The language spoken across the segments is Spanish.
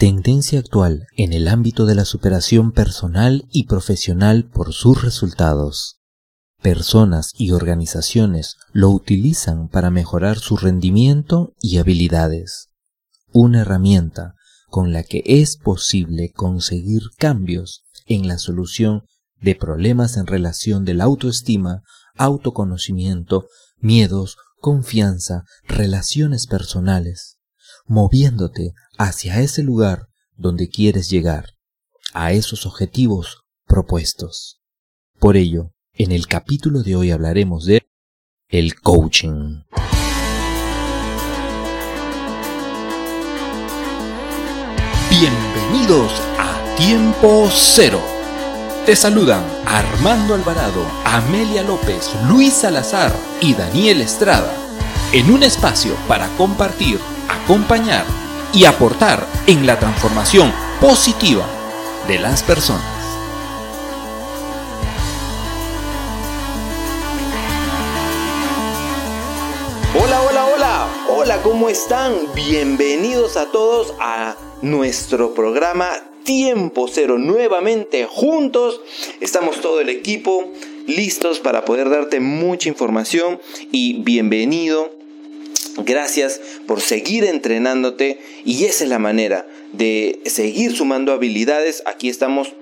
Tendencia actual en el ámbito de la superación personal y profesional por sus resultados. Personas y organizaciones lo utilizan para mejorar su rendimiento y habilidades. Una herramienta con la que es posible conseguir cambios en la solución de problemas en relación de la autoestima, autoconocimiento, miedos, confianza, relaciones personales, moviéndote hacia ese lugar donde quieres llegar, a esos objetivos propuestos. Por ello, en el capítulo de hoy hablaremos de el coaching. Bienvenidos a Tiempo Cero. Te saludan Armando Alvarado, Amelia López, Luis Salazar y Daniel Estrada, en un espacio para compartir, acompañar y aportar en la transformación positiva de las personas. Hola, hola, hola, hola, ¿cómo están? Bienvenidos a todos a nuestro programa Tiempo Cero. Nuevamente juntos estamos todo el equipo listos para poder darte mucha información y bienvenido Gracias por seguir entrenándote y esa es la manera de seguir sumando habilidades. Aquí estamos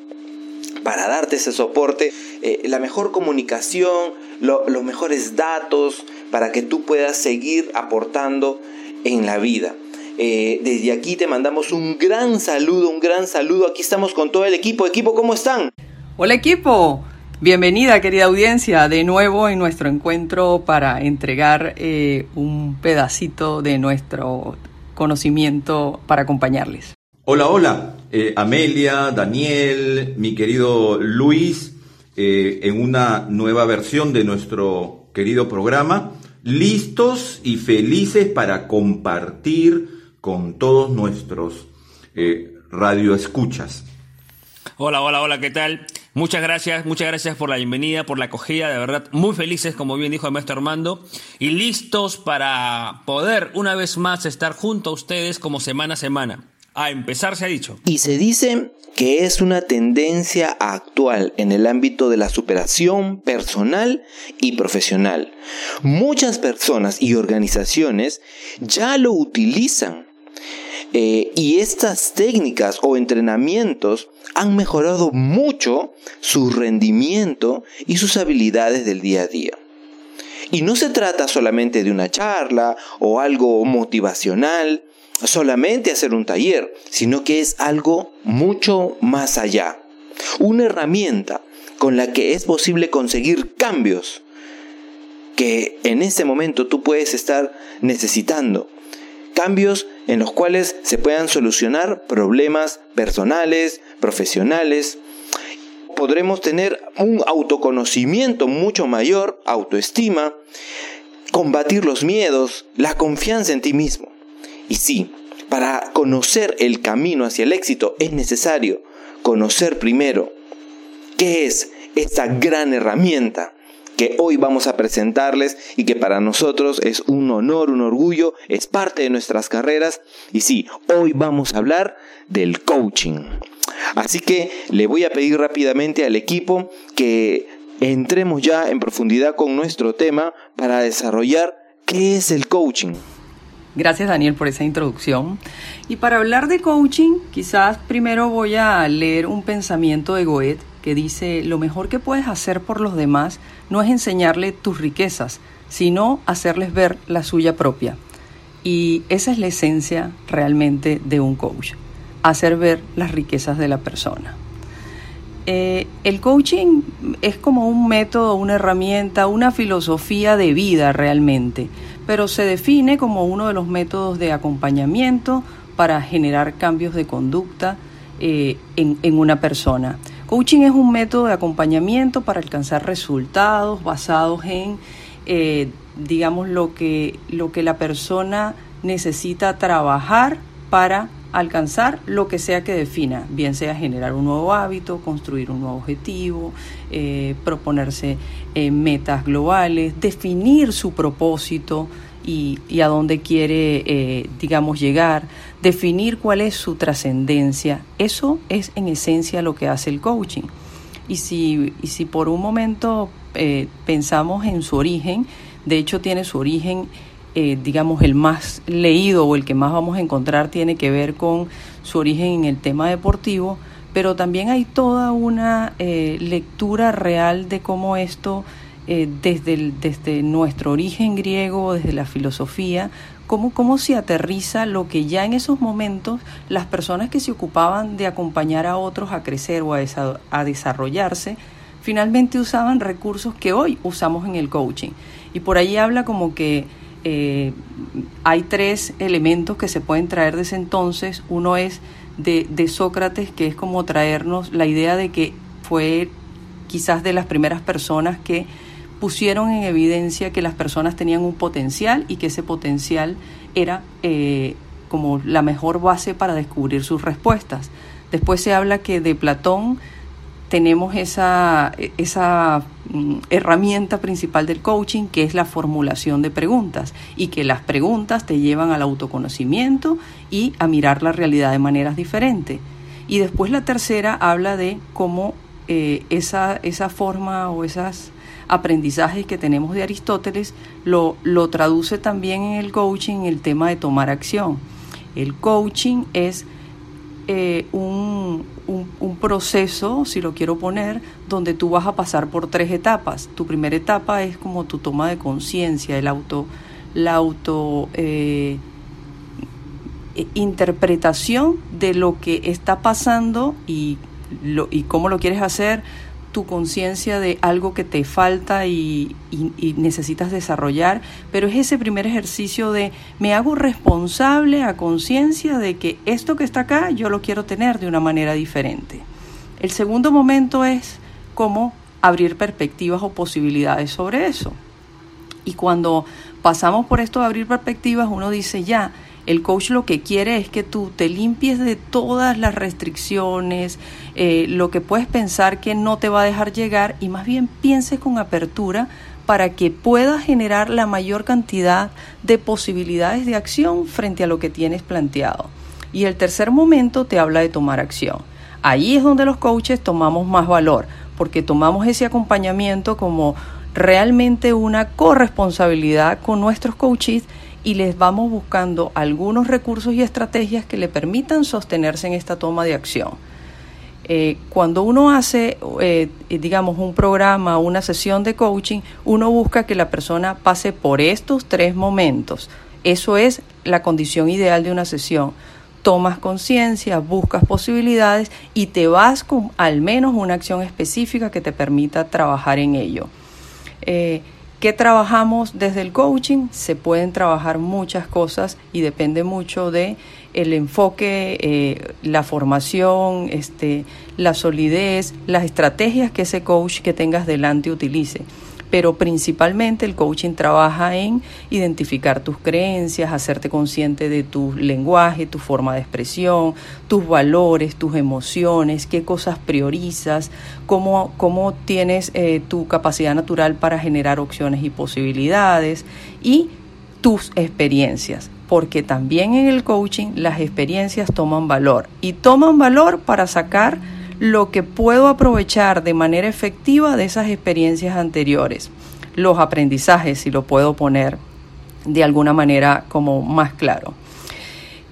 para darte ese soporte, eh, la mejor comunicación, los mejores datos para que tú puedas seguir aportando en la vida. Eh, desde aquí te mandamos un gran saludo, un gran saludo. Aquí estamos con todo el equipo. Equipo, ¿cómo están? Hola equipo, Bienvenida, querida audiencia, de nuevo en nuestro encuentro para entregar eh, un pedacito de nuestro conocimiento para acompañarles. Hola, hola, eh, Amelia, Daniel, mi querido Luis, eh, en una nueva versión de nuestro querido programa, listos y felices para compartir con todos nuestros radioescuchas. Hola, hola, hola, ¿qué tal? Muchas gracias, muchas gracias por la bienvenida, por la acogida, de verdad muy felices, como bien dijo el maestro Armando, y listos para poder una vez más estar junto a ustedes como semana a semana. A empezar se ha dicho. Y se dice que es una tendencia actual en el ámbito de la superación personal y profesional. Muchas personas y organizaciones ya lo utilizan eh, y estas técnicas o entrenamientos han mejorado mucho su rendimiento y sus habilidades del día a día. Y no se trata solamente de una charla o algo motivacional, solamente hacer un taller, sino que es algo mucho más allá. Una herramienta con la que es posible conseguir cambios que en este momento tú puedes estar necesitando. Cambios en los cuales se puedan solucionar problemas personales, profesionales. Podremos tener un autoconocimiento mucho mayor, autoestima, combatir los miedos, la confianza en ti mismo. Y sí, para conocer el camino hacia el éxito es necesario conocer primero qué es esta gran herramienta que hoy vamos a presentarles y que para nosotros es un honor, un orgullo, es parte de nuestras carreras. Y sí, hoy vamos a hablar del coaching. Así que le voy a pedir rápidamente al equipo que entremos ya en profundidad con nuestro tema para desarrollar qué es el coaching. Gracias Daniel por esa introducción. Y para hablar de coaching, quizás primero voy a leer un pensamiento de Goethe dice, lo mejor que puedes hacer por los demás no es enseñarle tus riquezas, sino hacerles ver la suya propia. Y esa es la esencia realmente de un coach, hacer ver las riquezas de la persona. Eh, el coaching es como un método, una herramienta, una filosofía de vida realmente, pero se define como uno de los métodos de acompañamiento para generar cambios de conducta eh, en una persona. Coaching es un método de acompañamiento para alcanzar resultados basados en, eh, digamos, lo que, lo que la persona necesita trabajar para alcanzar lo que sea que defina, bien sea generar un nuevo hábito, construir un nuevo objetivo, eh, proponerse eh, metas globales, definir su propósito y, a dónde quiere, digamos, llegar, definir cuál es su trascendencia. Eso es en esencia lo que hace el coaching. Y si, y si por un momento eh, pensamos en su origen, de hecho tiene su origen, eh, digamos, el más leído o el que más vamos a encontrar tiene que ver con su origen en el tema deportivo, pero también hay toda una lectura real de cómo esto eh, desde, desde nuestro origen griego, desde la filosofía, cómo, cómo se aterriza lo que ya en esos momentos las personas que se ocupaban de acompañar a otros a crecer o a, a desarrollarse, finalmente usaban recursos que hoy usamos en el coaching. Y por ahí habla como que eh, hay tres elementos que se pueden traer desde entonces. Uno es de, de Sócrates, que es como traernos la idea de que fue quizás de las primeras personas que pusieron en evidencia que las personas tenían un potencial y que ese potencial era eh, como la mejor base para descubrir sus respuestas. Después se habla que de Platón tenemos esa, esa mm, herramienta principal del coaching, que es la formulación de preguntas, y que las preguntas te llevan al autoconocimiento y a mirar la realidad de maneras diferentes. Y después la tercera habla de cómo eh, esa, esa forma o esas aprendizajes que tenemos de Aristóteles, lo, lo traduce también en el coaching en el tema de tomar acción. El coaching es eh, un, un, proceso, si lo quiero poner, donde tú vas a pasar por tres etapas. Tu primera etapa es como tu toma de conciencia, el auto, la auto eh, interpretación de lo que está pasando y, lo, y cómo lo quieres hacer, tu conciencia de algo que te falta y, necesitas desarrollar, pero es ese primer ejercicio de me hago responsable a conciencia de que esto que está acá yo lo quiero tener de una manera diferente. El segundo momento es cómo abrir perspectivas o posibilidades sobre eso. Y cuando pasamos por esto de abrir perspectivas, uno dice ya, el coach lo que quiere es que tú te limpies de todas las restricciones, eh, lo que puedes pensar que no te va a dejar llegar y más bien pienses con apertura para que puedas generar la mayor cantidad de posibilidades de acción frente a lo que tienes planteado. Y el tercer momento te habla de tomar acción. Ahí es donde los coaches tomamos más valor, porque tomamos ese acompañamiento como realmente una corresponsabilidad con nuestros coaches y les vamos buscando algunos recursos y estrategias que le permitan sostenerse en esta toma de acción. Eh, cuando uno hace, eh, digamos, un programa, una sesión de coaching, uno busca que la persona pase por estos tres momentos. Eso es la condición ideal de una sesión. Tomas conciencia, buscas posibilidades y te vas con al menos una acción específica que te permita trabajar en ello. Eh, ¿Qué trabajamos desde el coaching? Se pueden trabajar muchas cosas y depende mucho de el enfoque, eh, la formación, este, la solidez, las estrategias que ese coach que tengas delante utilice pero principalmente el coaching trabaja en identificar tus creencias, hacerte consciente de tu lenguaje, tu forma de expresión, tus valores, tus emociones, qué cosas priorizas, cómo, cómo tienes eh, tu capacidad natural para generar opciones y posibilidades y tus experiencias porque también en el coaching las experiencias toman valor y toman valor para sacar lo que puedo aprovechar de manera efectiva de esas experiencias anteriores, los aprendizajes, si lo puedo poner de alguna manera como más claro.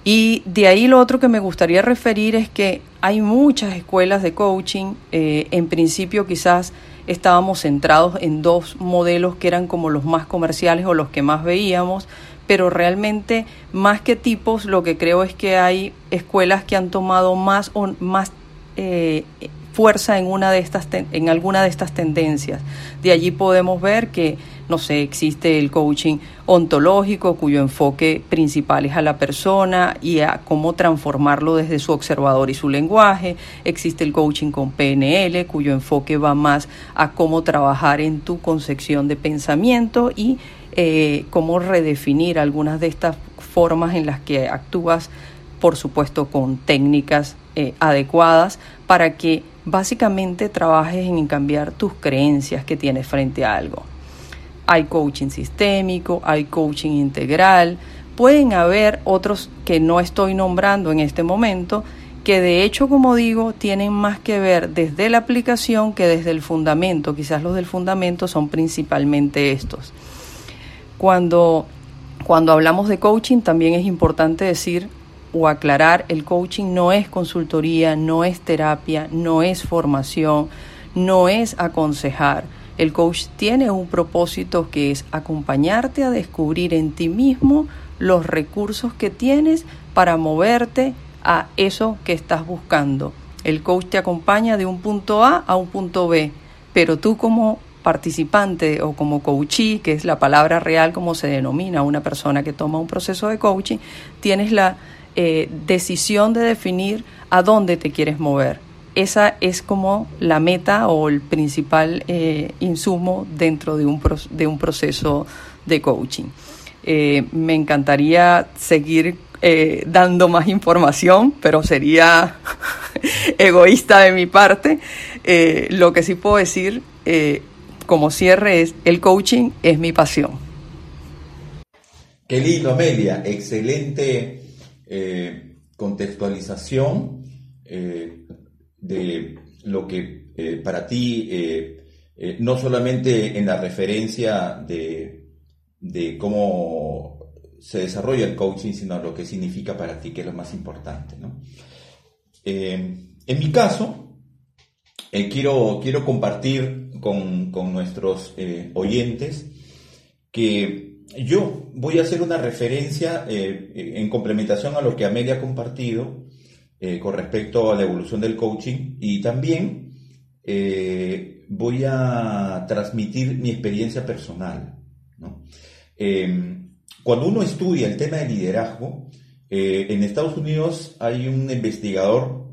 Y de ahí lo otro que me gustaría referir es que hay muchas escuelas de coaching, eh, en principio quizás estábamos centrados en dos modelos que eran como los más comerciales o los que más veíamos, pero realmente más que tipos lo que creo es que hay escuelas que han tomado más o más eh, fuerza en una de estas en alguna de estas tendencias. De allí podemos ver que no sé, existe el coaching ontológico cuyo enfoque principal es a la persona y a cómo transformarlo desde su observador y su lenguaje. Existe el coaching con PNL cuyo enfoque va más a cómo trabajar en tu concepción de pensamiento y eh, cómo redefinir algunas de estas formas en las que actúas, por supuesto con técnicas eh, adecuadas para que básicamente trabajes en cambiar tus creencias que tienes frente a algo. Hay coaching sistémico, hay coaching integral, pueden haber otros que no estoy nombrando en este momento, que de hecho, como digo, tienen más que ver desde la aplicación que desde el fundamento. Quizás los del fundamento son principalmente estos. Cuando, cuando hablamos de coaching, también es importante decir o aclarar, el coaching no es consultoría, no es terapia, no es formación, no es aconsejar. El coach tiene un propósito que es acompañarte a descubrir en ti mismo los recursos que tienes para moverte a eso que estás buscando. El coach te acompaña de un punto A a un punto B, pero tú como participante o como coachee, que es la palabra real como se denomina una persona que toma un proceso de coaching, tienes la eh, decisión de definir a dónde te quieres mover. Esa es como la meta o el principal eh, insumo dentro de un, de un proceso de coaching. Eh, me encantaría seguir eh, dando más información, pero sería egoísta de mi parte. Lo que sí puedo decir como cierre es, el coaching es mi pasión. Qué lindo, Amelia. Excelente contextualización de lo que para ti, no solamente en la referencia de de cómo se desarrolla el coaching, sino lo que significa para ti, que es lo más importante. Eh, en mi caso, eh, quiero, quiero compartir con, nuestros eh, oyentes que yo voy a hacer una referencia en complementación a lo que Amelia ha compartido con respecto a la evolución del coaching y también voy a transmitir mi experiencia personal. Em, cuando uno estudia el tema de liderazgo, eh, en Estados Unidos hay un investigador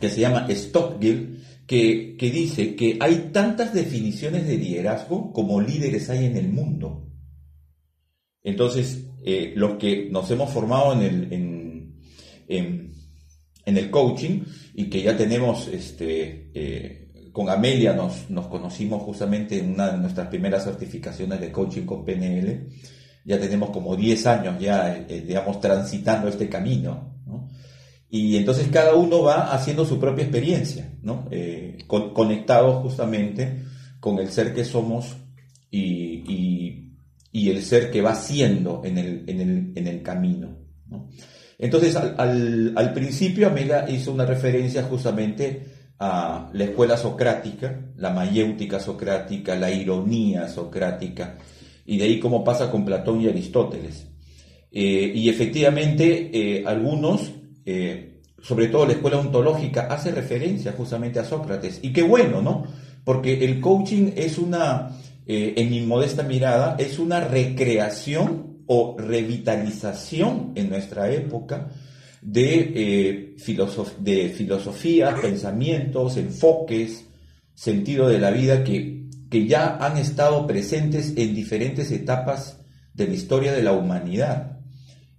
que se llama Stockgill que, que dice que hay tantas definiciones de liderazgo como líderes hay en el mundo. Entonces, eh, los que nos hemos formado en el, en, en, el coaching y que ya tenemos este, eh, con Amelia nos, nos conocimos justamente en una de nuestras primeras certificaciones de coaching con PNL. Ya tenemos como 10 años ya, eh, digamos, transitando este camino. Y entonces cada uno va haciendo su propia experiencia, ¿no? Eh, conectados justamente con el ser que somos y, el ser que va siendo en el, en el, en el camino. Entonces, al, al, principio Amelia hizo una referencia justamente a la escuela socrática, la mayéutica socrática, la ironía socrática, y de ahí cómo pasa con Platón y Aristóteles. Eh, y efectivamente, eh, algunos, eh, sobre todo la escuela ontológica, hace referencia justamente a Sócrates. Y qué bueno, ¿no? Porque el coaching es una, en mi modesta mirada, es una recreación o revitalización en nuestra época de, eh, pensamientos, enfoques, sentido de la vida que, que ya han estado presentes en diferentes etapas de la historia de la humanidad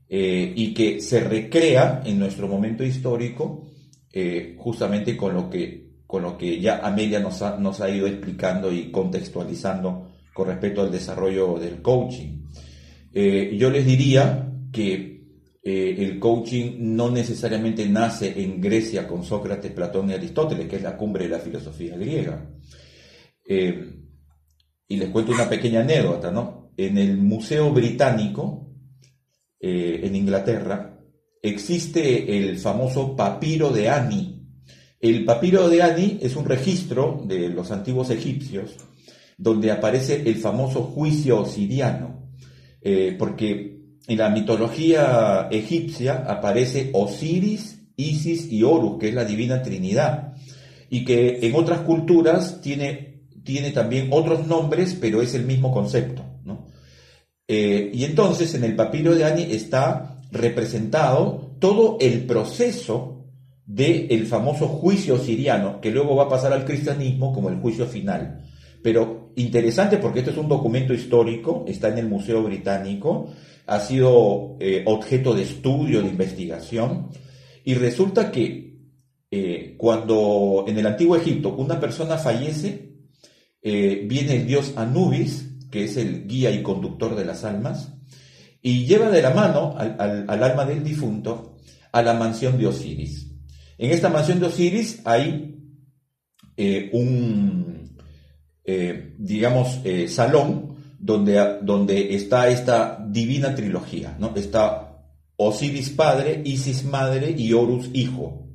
eh, y que se recrea en nuestro momento histórico eh, justamente con lo, que, con lo que ya Amelia nos ha, nos ha ido explicando y contextualizando con respecto al desarrollo del coaching. yo les diría que eh, el coaching no necesariamente nace en Grecia con Sócrates, Platón y Aristóteles, que es la cumbre de la filosofía griega. Eh, y les cuento una pequeña anécdota, ¿no? En el Museo Británico, eh, en Inglaterra, existe el famoso papiro de Ani. El papiro de Ani es un registro de los antiguos egipcios donde aparece el famoso juicio osiriano, porque en la mitología egipcia aparece Osiris, Isis y Horus, que es la divina Trinidad, y que en otras culturas tiene, tiene también otros nombres, pero es el mismo concepto. Eh, y entonces en el papiro de Ani está representado todo el proceso del famoso juicio siriano, que luego va a pasar al cristianismo como el juicio final. Pero interesante porque esto es un documento histórico, está en el Museo Británico, ha sido eh, objeto de estudio, de investigación, y resulta que eh, cuando en el antiguo Egipto una persona fallece, eh, viene el dios Anubis, que es el guía y conductor de las almas, y lleva de la mano al, alma del difunto a la mansión de Osiris. En esta mansión de Osiris hay eh, un, eh, digamos, eh, salón donde, donde está esta divina trilogía, ¿no? Está Osiris padre, Isis madre y Horus hijo.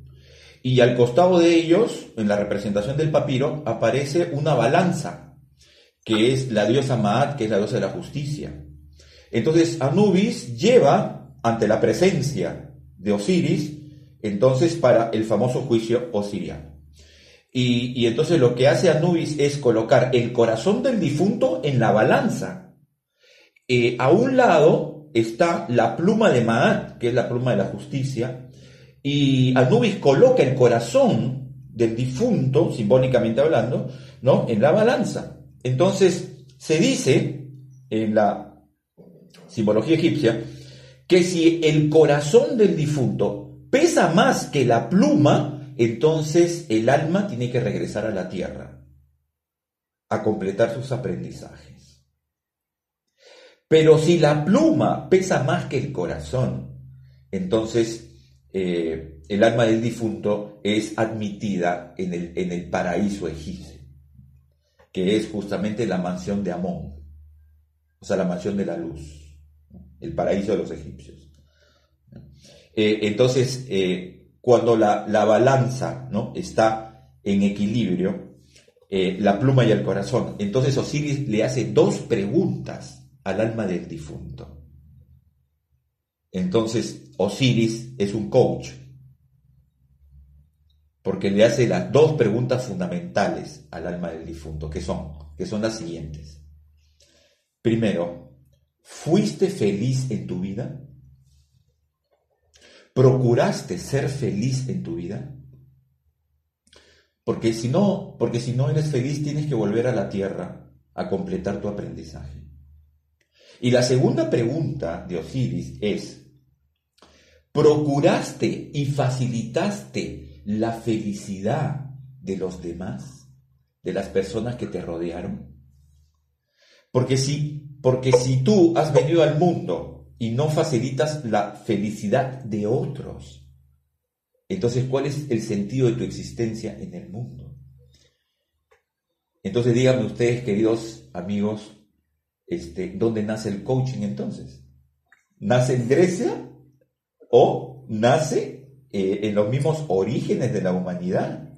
Y al costado de ellos, en la representación del papiro, aparece una balanza, que es la diosa Maat, que es la diosa de la justicia. Entonces Anubis lleva ante la presencia de Osiris, entonces para el famoso juicio osiriano. Y, entonces lo que hace Anubis es colocar el corazón del difunto en la balanza. Eh, a un lado está la pluma de Maat, que es la pluma de la justicia, y Anubis coloca el corazón del difunto, simbólicamente hablando, ¿no? en la balanza. Entonces se dice en la simbología egipcia, que si el corazón del difunto pesa más que la pluma, entonces el alma tiene que regresar a la tierra a completar sus aprendizajes. Pero si la pluma pesa más que el corazón, entonces eh, el alma del difunto es admitida en el, en el paraíso egipcio, que es justamente la mansión de Amón, o sea, la mansión de la luz el paraíso de los egipcios. Eh, entonces, eh, cuando la, balanza ¿no? está en equilibrio, eh, la pluma y el corazón, entonces Osiris le hace dos preguntas al alma del difunto. Entonces, Osiris es un coach, porque le hace las dos preguntas fundamentales al alma del difunto, que son, que son las siguientes. Primero, ¿Fuiste feliz en tu vida? ¿Procuraste ser feliz en tu vida? Porque si no, porque si no eres feliz tienes que volver a la tierra a completar tu aprendizaje. Y la segunda pregunta de Osiris es, ¿procuraste y facilitaste la felicidad de los demás, de las personas que te rodearon? Porque si porque si tú has venido al mundo y no facilitas la felicidad de otros, entonces ¿cuál es el sentido de tu existencia en el mundo? Entonces díganme ustedes, queridos amigos, este, ¿dónde nace el coaching entonces? ¿Nace en Grecia o nace eh, en los mismos orígenes de la humanidad?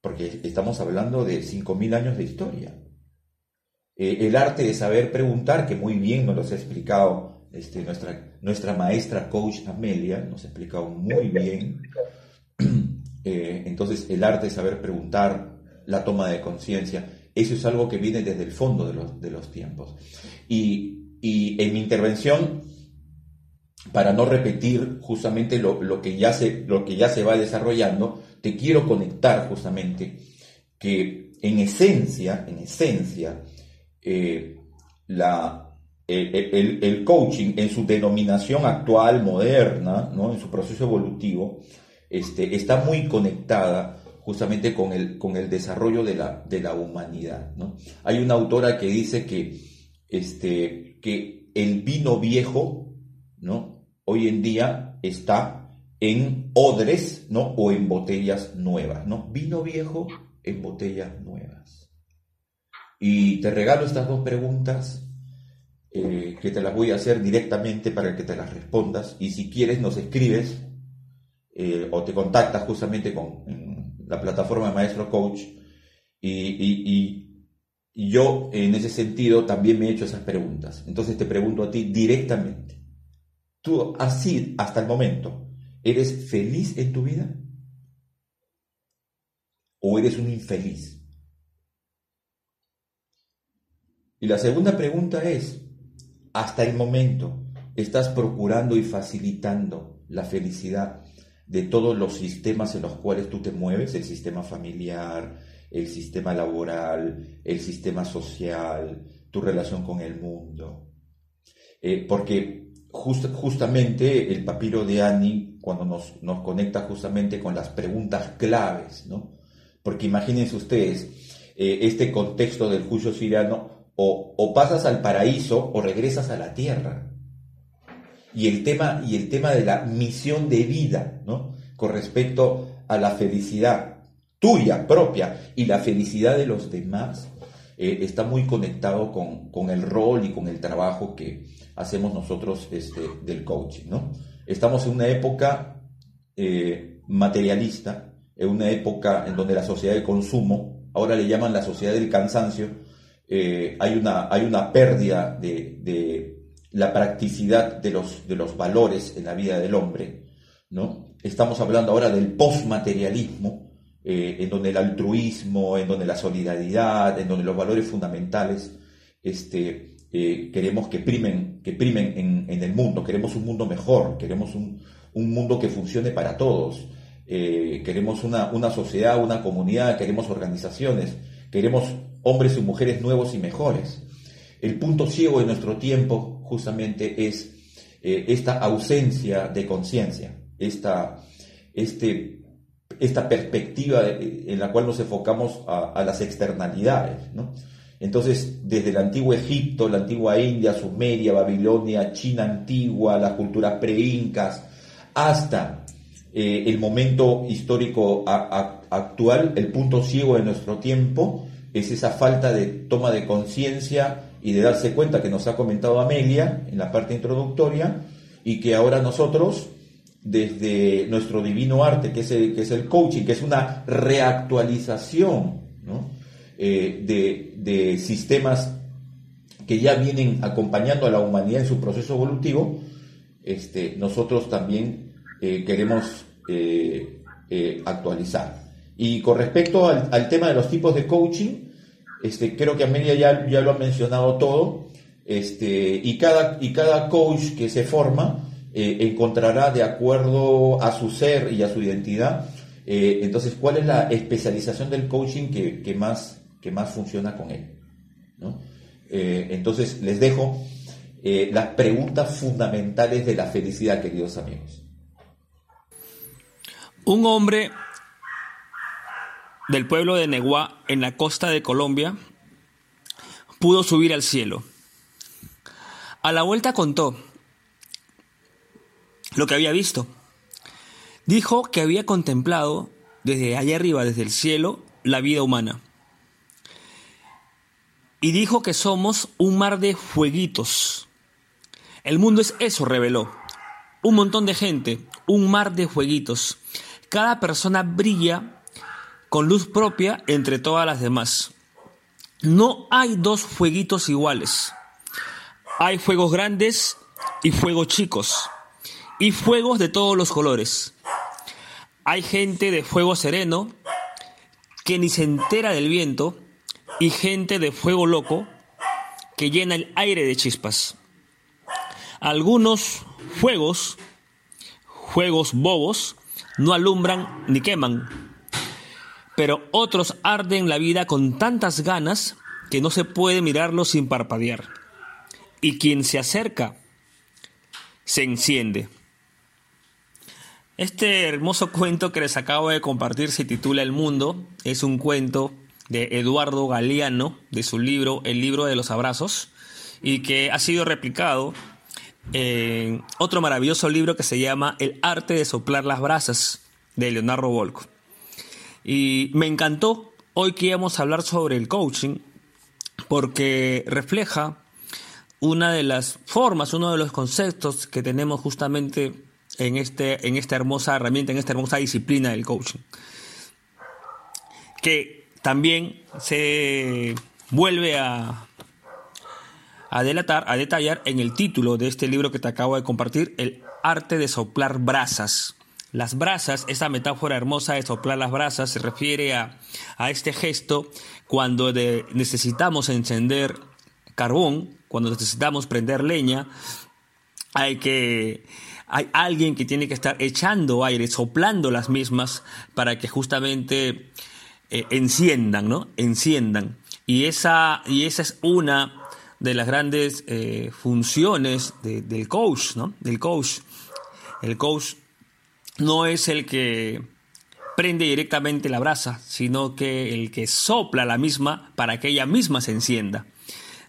Porque estamos hablando de 5.000 años de historia. Eh, el arte de saber preguntar, que muy bien nos lo ha explicado este, nuestra, nuestra maestra coach Amelia, nos ha explicado muy bien. Eh, entonces, el arte de saber preguntar, la toma de conciencia, eso es algo que viene desde el fondo de los, de los tiempos. Y, y, en mi intervención, para no repetir justamente lo, lo, que ya se, lo que ya se va desarrollando, te quiero conectar justamente que en esencia, en esencia, eh, la, el, coaching en su denominación actual, moderna, ¿no? en su proceso evolutivo, este, está muy conectada justamente con el, con el desarrollo de la, de la humanidad. ¿no? Hay una autora que dice que, este, que el vino viejo ¿no? hoy en día está en odres ¿no? o en botellas nuevas. ¿no? Vino viejo en botellas nuevas. Y te regalo estas dos preguntas eh, que te las voy a hacer directamente para que te las respondas. Y si quieres nos escribes eh, o te contactas justamente con la plataforma de Maestro Coach. Y, yo en ese sentido también me he hecho esas preguntas. Entonces te pregunto a ti directamente. ¿Tú así hasta el momento eres feliz en tu vida? ¿O eres un infeliz? Y la segunda pregunta es, hasta el momento, ¿estás procurando y facilitando la felicidad de todos los sistemas en los cuales tú te mueves? El sistema familiar, el sistema laboral, el sistema social, tu relación con el mundo. Eh, porque justamente el papiro de Annie, cuando nos, nos conecta justamente con las preguntas claves, ¿no? Porque imagínense ustedes, eh, este contexto del juicio siriano O, pasas al paraíso o regresas a la tierra. Y el tema, y el tema de la misión de vida, ¿no? Con respecto a la felicidad tuya propia y la felicidad de los demás, eh, está muy conectado con, el rol y con el trabajo que hacemos nosotros este, del coaching. ¿no? Estamos en una época eh, materialista, en una época en donde la sociedad de consumo, ahora le llaman la sociedad del cansancio, eh, hay, una, hay una pérdida de, la practicidad de los, de los valores en la vida del hombre. ¿no? Estamos hablando ahora del postmaterialismo, eh, en donde el altruismo, en donde la solidaridad, en donde los valores fundamentales este, eh, queremos que primen, que primen en, el mundo. Queremos un mundo mejor, queremos un, mundo que funcione para todos. Eh, queremos una, una sociedad, una comunidad, queremos organizaciones, queremos hombres y mujeres nuevos y mejores. El punto ciego de nuestro tiempo justamente es esta ausencia de conciencia, esta, este esta perspectiva en la cual nos enfocamos a, las externalidades. Entonces, desde el antiguo Egipto, la antigua India, Sumeria, Babilonia, China antigua, las culturas pre-incas, hasta eh, el momento histórico actual, el punto ciego de nuestro tiempo es esa falta de toma de conciencia y de darse cuenta que nos ha comentado Amelia en la parte introductoria y que ahora nosotros desde nuestro divino arte, que es el, que es el coaching, que es una reactualización eh, de, sistemas que ya vienen acompañando a la humanidad en su proceso evolutivo, este, nosotros también eh, queremos eh, actualizar. Y con respecto al, tema de los tipos de coaching, este, creo que Amelia ya, ya lo ha mencionado todo, este, y, cada, y cada coach que se forma, eh, encontrará de acuerdo a su ser y a su identidad. Eh, entonces, ¿cuál es la especialización del coaching que, más, que más funciona con él? Eh, entonces, les dejo las preguntas fundamentales de la felicidad, queridos amigos. Un hombre del pueblo de Neguá, en la costa de Colombia, pudo subir al cielo. A la vuelta contó lo que había visto. Dijo que había contemplado desde allá arriba, desde el cielo, la vida humana. Y dijo que somos un mar de fueguitos. El mundo es eso, reveló. Un montón de gente, un mar de fueguitos. Cada persona brilla con luz propia entre todas las demás. No hay dos fueguitos iguales. Hay fuegos grandes y fuegos chicos y fuegos de todos los colores. Hay gente de fuego sereno que ni se entera del viento y gente de fuego loco que llena el aire de chispas. Algunos fuegos, fuegos bobos, no alumbran ni queman, pero otros arden la vida con tantas ganas que no se puede mirarlos sin parpadear. Y quien se acerca se enciende. Este hermoso cuento que les acabo de compartir se titula El Mundo. Es un cuento de Eduardo Galeano, de su libro El libro de los abrazos, y que ha sido replicado en otro maravilloso libro que se llama El arte de soplar las brasas, de Leonardo Volco. Y me encantó hoy que íbamos a hablar sobre el coaching, porque refleja una de las formas, uno de los conceptos que tenemos justamente en, este, en esta hermosa herramienta, en esta hermosa disciplina del coaching. Que también se vuelve a, a delatar, a detallar en el título de este libro que te acabo de compartir, El arte de soplar brasas. Las brasas, esa metáfora hermosa de soplar las brasas, se refiere a, a este gesto cuando necesitamos encender carbón, cuando necesitamos prender leña, hay que hay alguien que tiene que estar echando aire, soplando las mismas para que justamente eh, enciendan, ¿no? Enciendan. Y esa, y esa es una de las grandes eh, funciones del coach, ¿no? Del coach. El coach no es el que prende directamente la brasa, sino que el que sopla la misma para que ella misma se encienda.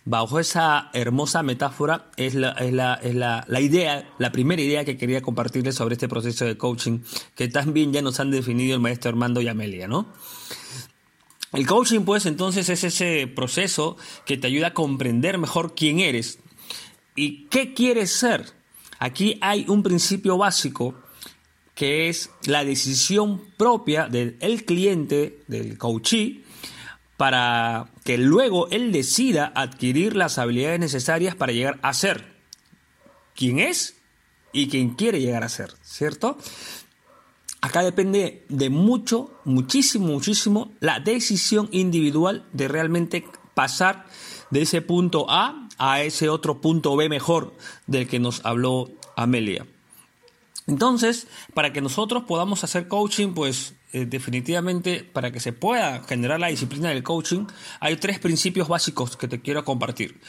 bajo esa hermosa metáfora es la, es la, es la, la idea, la primera idea que quería compartirles sobre este proceso de coaching que también ya nos han definido el maestro Armando y Amelia, ¿no? El coaching, pues, entonces es ese proceso que te ayuda a comprender mejor quién eres y qué quieres ser. Aquí hay un principio básico que es la decisión propia del cliente, del coachee, para que luego él decida adquirir las habilidades necesarias para llegar a ser quien es y quien quiere llegar a ser, ¿cierto? Acá depende de mucho, muchísimo, muchísimo la decisión individual de realmente pasar de ese punto A a ese otro punto B mejor del que nos habló Amelia. Entonces, para que nosotros podamos hacer coaching, pues eh, definitivamente para que se pueda generar la disciplina del coaching, hay tres principios básicos que te quiero compartir.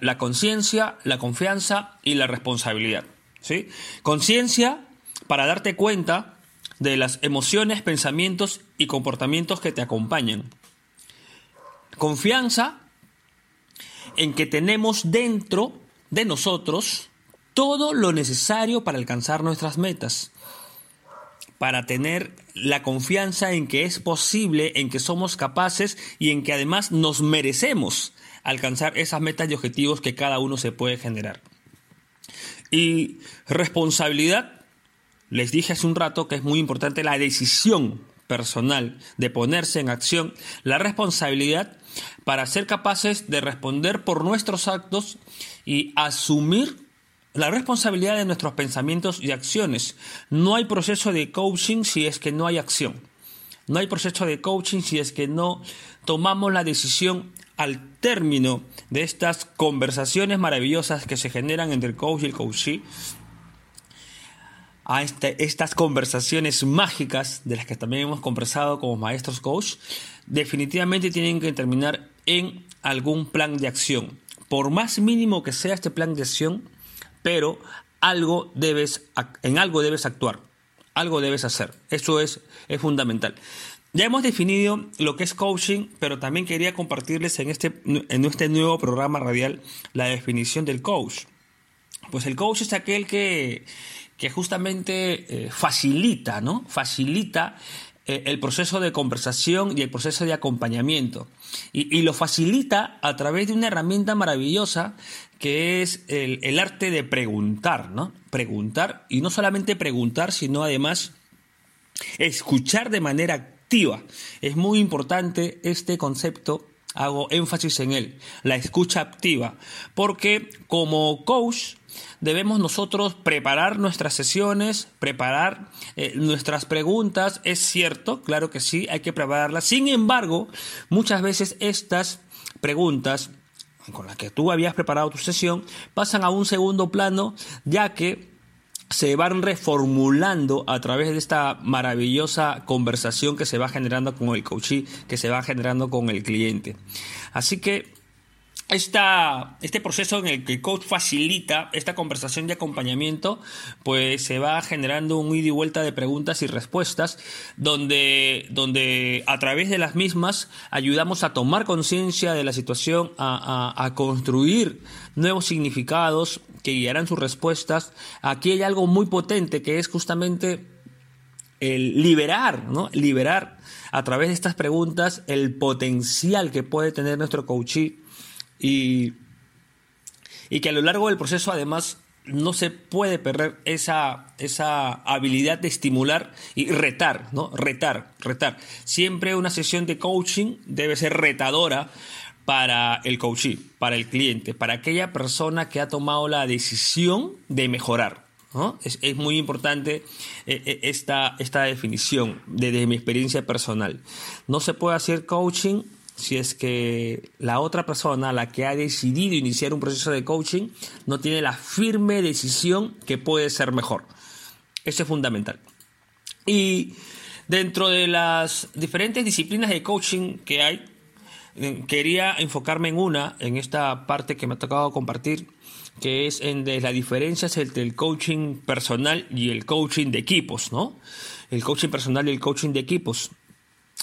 La, conciencia, la confianza y la responsabilidad. ¿sí? Conciencia para darte cuenta de las emociones, pensamientos y comportamientos que te acompañan. Confianza en que tenemos dentro de nosotros todo lo necesario para alcanzar nuestras metas para tener la confianza en que es posible, en que somos capaces y en que además nos merecemos alcanzar esas metas y objetivos que cada uno se puede generar. Y responsabilidad, les dije hace un rato que es muy importante la decisión personal de ponerse en acción, la responsabilidad para ser capaces de responder por nuestros actos y asumir la responsabilidad de nuestros pensamientos y acciones. No hay proceso de coaching si es que no hay acción. No hay proceso de coaching si es que no tomamos la decisión al término de estas conversaciones maravillosas que se generan entre el coach y el coachee, a este, estas conversaciones mágicas de las que también hemos conversado como maestros coach, definitivamente tienen que terminar en algún plan de acción. Por más mínimo que sea este plan de acción, pero algo debes, en algo debes actuar, algo debes hacer. Eso es, es fundamental. Ya hemos definido lo que es coaching, pero también quería compartirles en este, en este nuevo programa radial la definición del coach. Pues el coach es aquel que, que justamente eh, facilita, ¿no? Facilita eh, el proceso de conversación y el proceso de acompañamiento. Y, lo facilita a través de una herramienta maravillosa que es el, arte de preguntar, ¿no? Preguntar, y no solamente preguntar, sino además escuchar de manera activa. Es muy importante este concepto hago énfasis en él, la escucha activa, porque como coach debemos nosotros preparar nuestras sesiones, preparar eh, nuestras preguntas, es cierto, claro que sí, hay que prepararlas, sin embargo, muchas veces estas preguntas con las que tú habías preparado tu sesión pasan a un segundo plano, ya que se van reformulando a través de esta maravillosa conversación que se va generando con el coachee, que se va generando con el cliente. Así que esta, este proceso en el que coach facilita esta conversación de acompañamiento, pues se va generando un ida y vuelta de preguntas y respuestas, donde, donde a través de las mismas ayudamos a tomar conciencia de la situación, a, a, a construir nuevos significados que guiarán sus respuestas. Aquí hay algo muy potente que es justamente el liberar, ¿no? Liberar a través de estas preguntas el potencial que puede tener nuestro coachee y, y que a lo largo del proceso además no se puede perder esa, esa habilidad de estimular y retar, ¿no? Retar, retar. Siempre una sesión de coaching debe ser retadora para el coachee, para el cliente, para aquella persona que ha tomado la decisión de mejorar. ¿no? Es, es, muy importante eh, eh, esta, esta definición desde mi experiencia personal. No se puede hacer coaching si es que la otra persona, la que ha decidido iniciar un proceso de coaching, no tiene la firme decisión que puede ser mejor. Eso es fundamental. Y dentro de las diferentes disciplinas de coaching que hay, eh, quería enfocarme en una, en esta parte que me ha tocado compartir, que es en de las diferencias entre el coaching personal y el coaching de equipos, ¿no? El coaching personal y el coaching de equipos.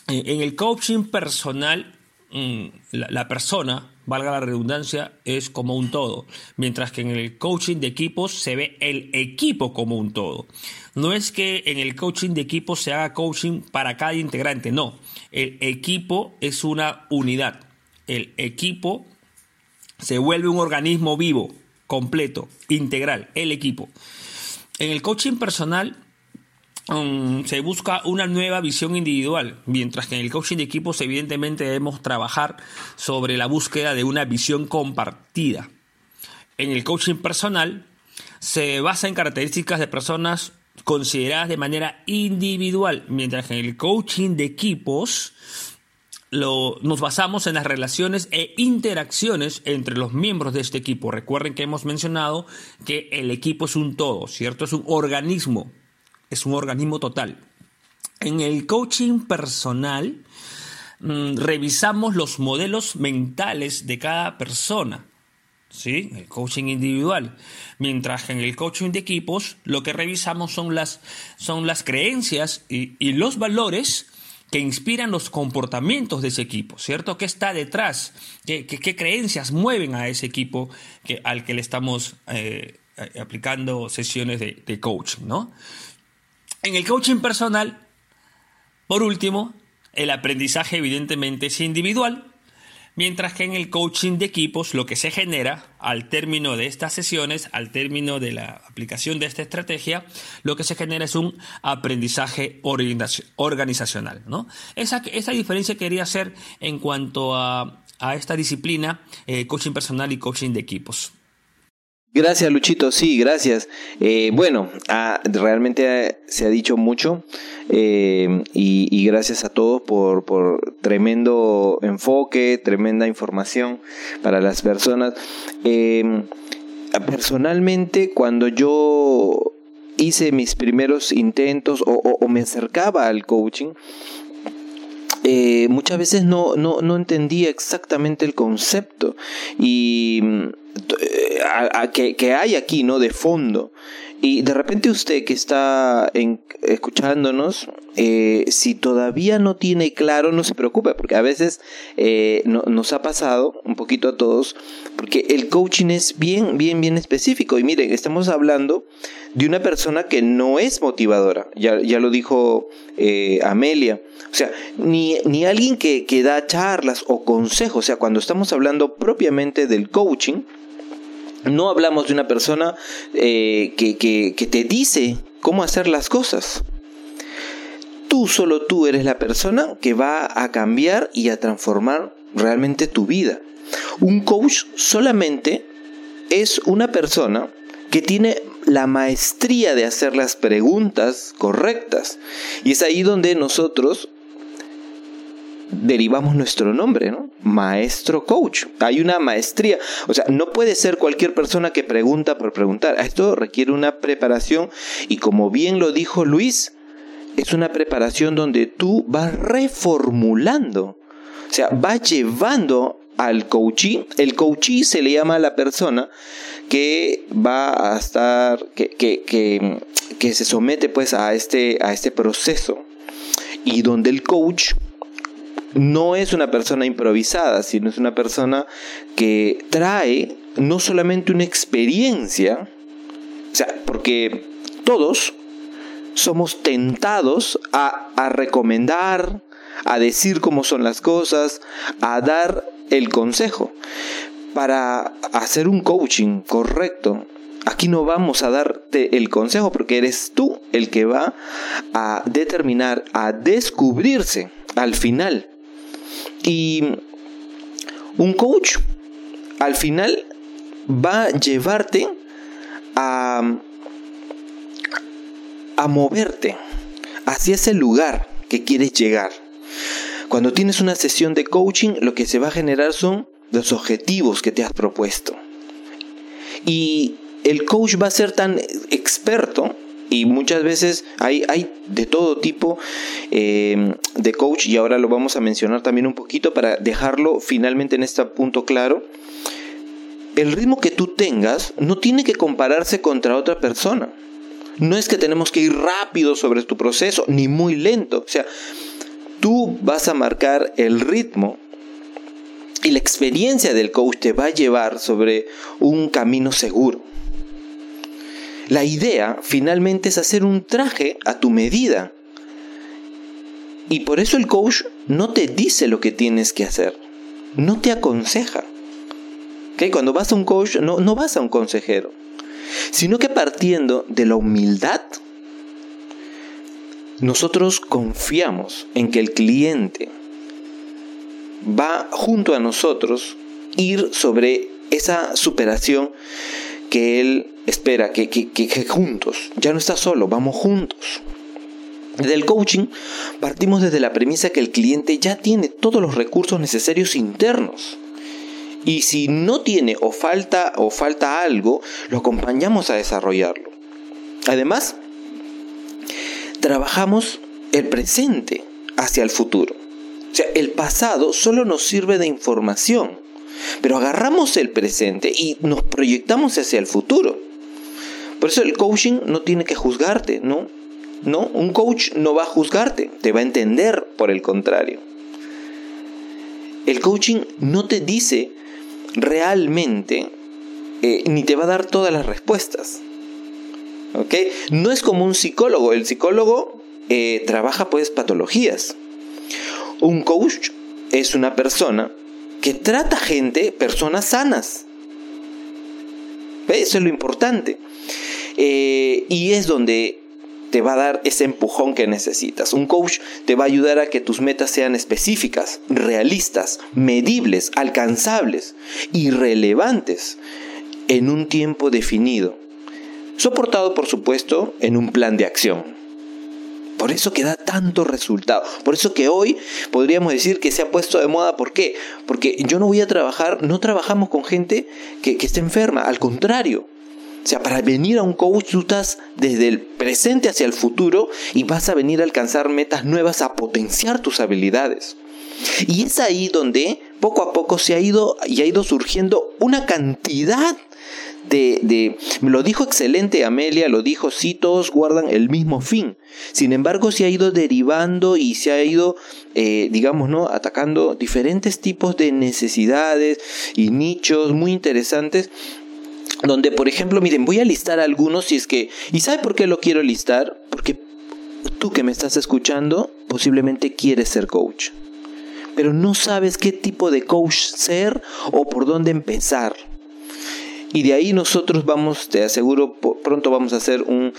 Eh, en el coaching personal Mm, la, persona, valga la redundancia, es como un todo, mientras que en el coaching de equipos se ve el equipo como un todo. No es que en el coaching de equipos se haga coaching para cada integrante, no, el equipo es una unidad, el equipo se vuelve un organismo vivo, completo, integral, el equipo. En el coaching personal um, se busca una nueva visión individual, mientras que en el coaching de equipos evidentemente debemos trabajar sobre la búsqueda de una visión compartida. En el coaching personal se basa en características de personas consideradas de manera individual, mientras que en el coaching de equipos nos basamos en las relaciones e interacciones entre los miembros de este equipo. Recuerden que hemos mencionado que el equipo es un todo, ¿cierto? Es un organismo, es un organismo total. En el coaching personal mm, revisamos los modelos mentales de cada persona. ¿Sí? El coaching individual. Mientras que en el coaching de equipos lo que revisamos son las, son las creencias y, los valores que inspiran los comportamientos de ese equipo, ¿cierto? ¿Qué está detrás? ¿Qué, creencias mueven a ese equipo que, al que le estamos eh, aplicando sesiones de, de coaching, ¿no? En el coaching personal, por último, el aprendizaje evidentemente es individual, Mientras que en el coaching de equipos lo que se genera al término de estas sesiones, al término de la aplicación de esta estrategia, lo que se genera es un aprendizaje organizacional. ¿no? Esa, esa diferencia quería hacer en cuanto a, esta disciplina, eh, coaching personal y coaching de equipos. Gracias, Luchito. Sí, gracias. Eh, bueno, ah, realmente se ha dicho mucho eh, y, gracias a todos por, por, tremendo enfoque, tremenda información para las personas. Em, personalmente, cuando yo hice mis primeros intentos o me acercaba al coaching, eh, muchas veces no, no, no, entendía exactamente el concepto y a, que, hay aquí, ¿no? De fondo. Y de repente usted que está escuchándonos, eh, si todavía no tiene claro, no se preocupe, porque a veces eh, nos ha pasado un poquito a todos, porque el coaching es bien, bien, bien específico. Y miren, estamos hablando de una persona que no es motivadora, ya, ya lo dijo eh, Amelia. O sea, ni, ni alguien que, que da charlas o consejos, o sea, cuando estamos hablando propiamente del coaching, no hablamos de una persona eh, que, te dice cómo hacer las cosas. Tú, solo tú eres la persona que va a cambiar y a transformar realmente tu vida. Un coach solamente es una persona que tiene la maestría de hacer las preguntas correctas. Y es ahí donde nosotros derivamos nuestro nombre, ¿no? Maestro coach. Hay una maestría. O sea, no puede ser cualquier persona que pregunta por preguntar. Esto requiere una preparación y como bien lo dijo Luis, es una preparación donde tú vas reformulando. O sea, vas llevando al coachee. El coachee se le llama a la persona que va a estar, que, que, que, que se somete pues a este, a este proceso. Y donde el coach no es una persona improvisada, sino es una persona que trae no solamente una experiencia, o sea, porque todos somos tentados a, a recomendar, a decir cómo son las cosas, a dar el consejo. Para hacer un coaching correcto, aquí no vamos a darte el consejo porque eres tú el que va a determinar, a descubrirse al final y un coach al final va a llevarte a, a moverte hacia ese lugar que quieres llegar. Cuando tienes una sesión de coaching, lo que se va a generar son los objetivos que te has propuesto. Y el coach va a ser tan experto y muchas veces hay, hay de todo tipo eh, de coach y ahora lo vamos a mencionar también un poquito para dejarlo finalmente en este punto claro. El ritmo que tú tengas no tiene que compararse contra otra persona. No es que tenemos que ir rápido sobre tu proceso, ni muy lento. O sea, tú vas a marcar el ritmo Y la experiencia del coach te va a llevar sobre un camino seguro. La idea finalmente es hacer un traje a tu medida. Y por eso el coach no te dice lo que tienes que hacer, no te aconseja. Cuando vas a un coach no, no vas a un consejero, sino que partiendo de la humildad, nosotros confiamos en que el cliente va junto a nosotros ir sobre esa superación que él espera, que, que, juntos, ya no está solo, vamos juntos. Del coaching partimos desde la premisa que el cliente ya tiene todos los recursos necesarios internos. Y si no tiene o falta o falta algo, lo acompañamos a desarrollarlo. Además, trabajamos el presente hacia el futuro. O sea, el pasado solo nos sirve de información, pero agarramos el presente y nos proyectamos hacia el futuro. Por eso el coaching no tiene que juzgarte, ¿no? No, un coach no va a juzgarte, te va a entender por el contrario. El coaching no te dice realmente eh, ni te va a dar todas las respuestas. ¿Ok? No es como un psicólogo. El psicólogo eh, trabaja pues patologías. Un coach es una persona que trata gente, personas sanas. Eso es lo importante. Eh, y es donde te va a dar ese empujón que necesitas. Un coach te va a ayudar a que tus metas sean específicas, realistas, medibles, alcanzables y relevantes en un tiempo definido. Soportado, por supuesto, en un plan de acción. Por eso que da tanto resultado. Por eso que hoy podríamos decir que se ha puesto de moda. ¿Por qué? Porque yo no voy a trabajar, no trabajamos con gente que, que esté enferma. Al contrario, o sea, para venir a un coach tú estás desde el presente hacia el futuro y vas a venir a alcanzar metas nuevas, a potenciar tus habilidades. Y es ahí donde poco a poco se ha ido y ha ido surgiendo una cantidad de, de, lo dijo excelente Amelia, lo dijo, sí, todos guardan el mismo fin. Sin embargo, se ha ido derivando y se ha ido, eh, digamos, ¿no? atacando diferentes tipos de necesidades y nichos muy interesantes donde, por ejemplo, miren, voy a listar algunos si es que... ¿Y sabe por qué lo quiero listar? Porque tú que me estás escuchando posiblemente quieres ser coach, pero no sabes qué tipo de coach ser o por dónde empezar. Y de ahí nosotros vamos, te aseguro, pronto vamos a hacer un,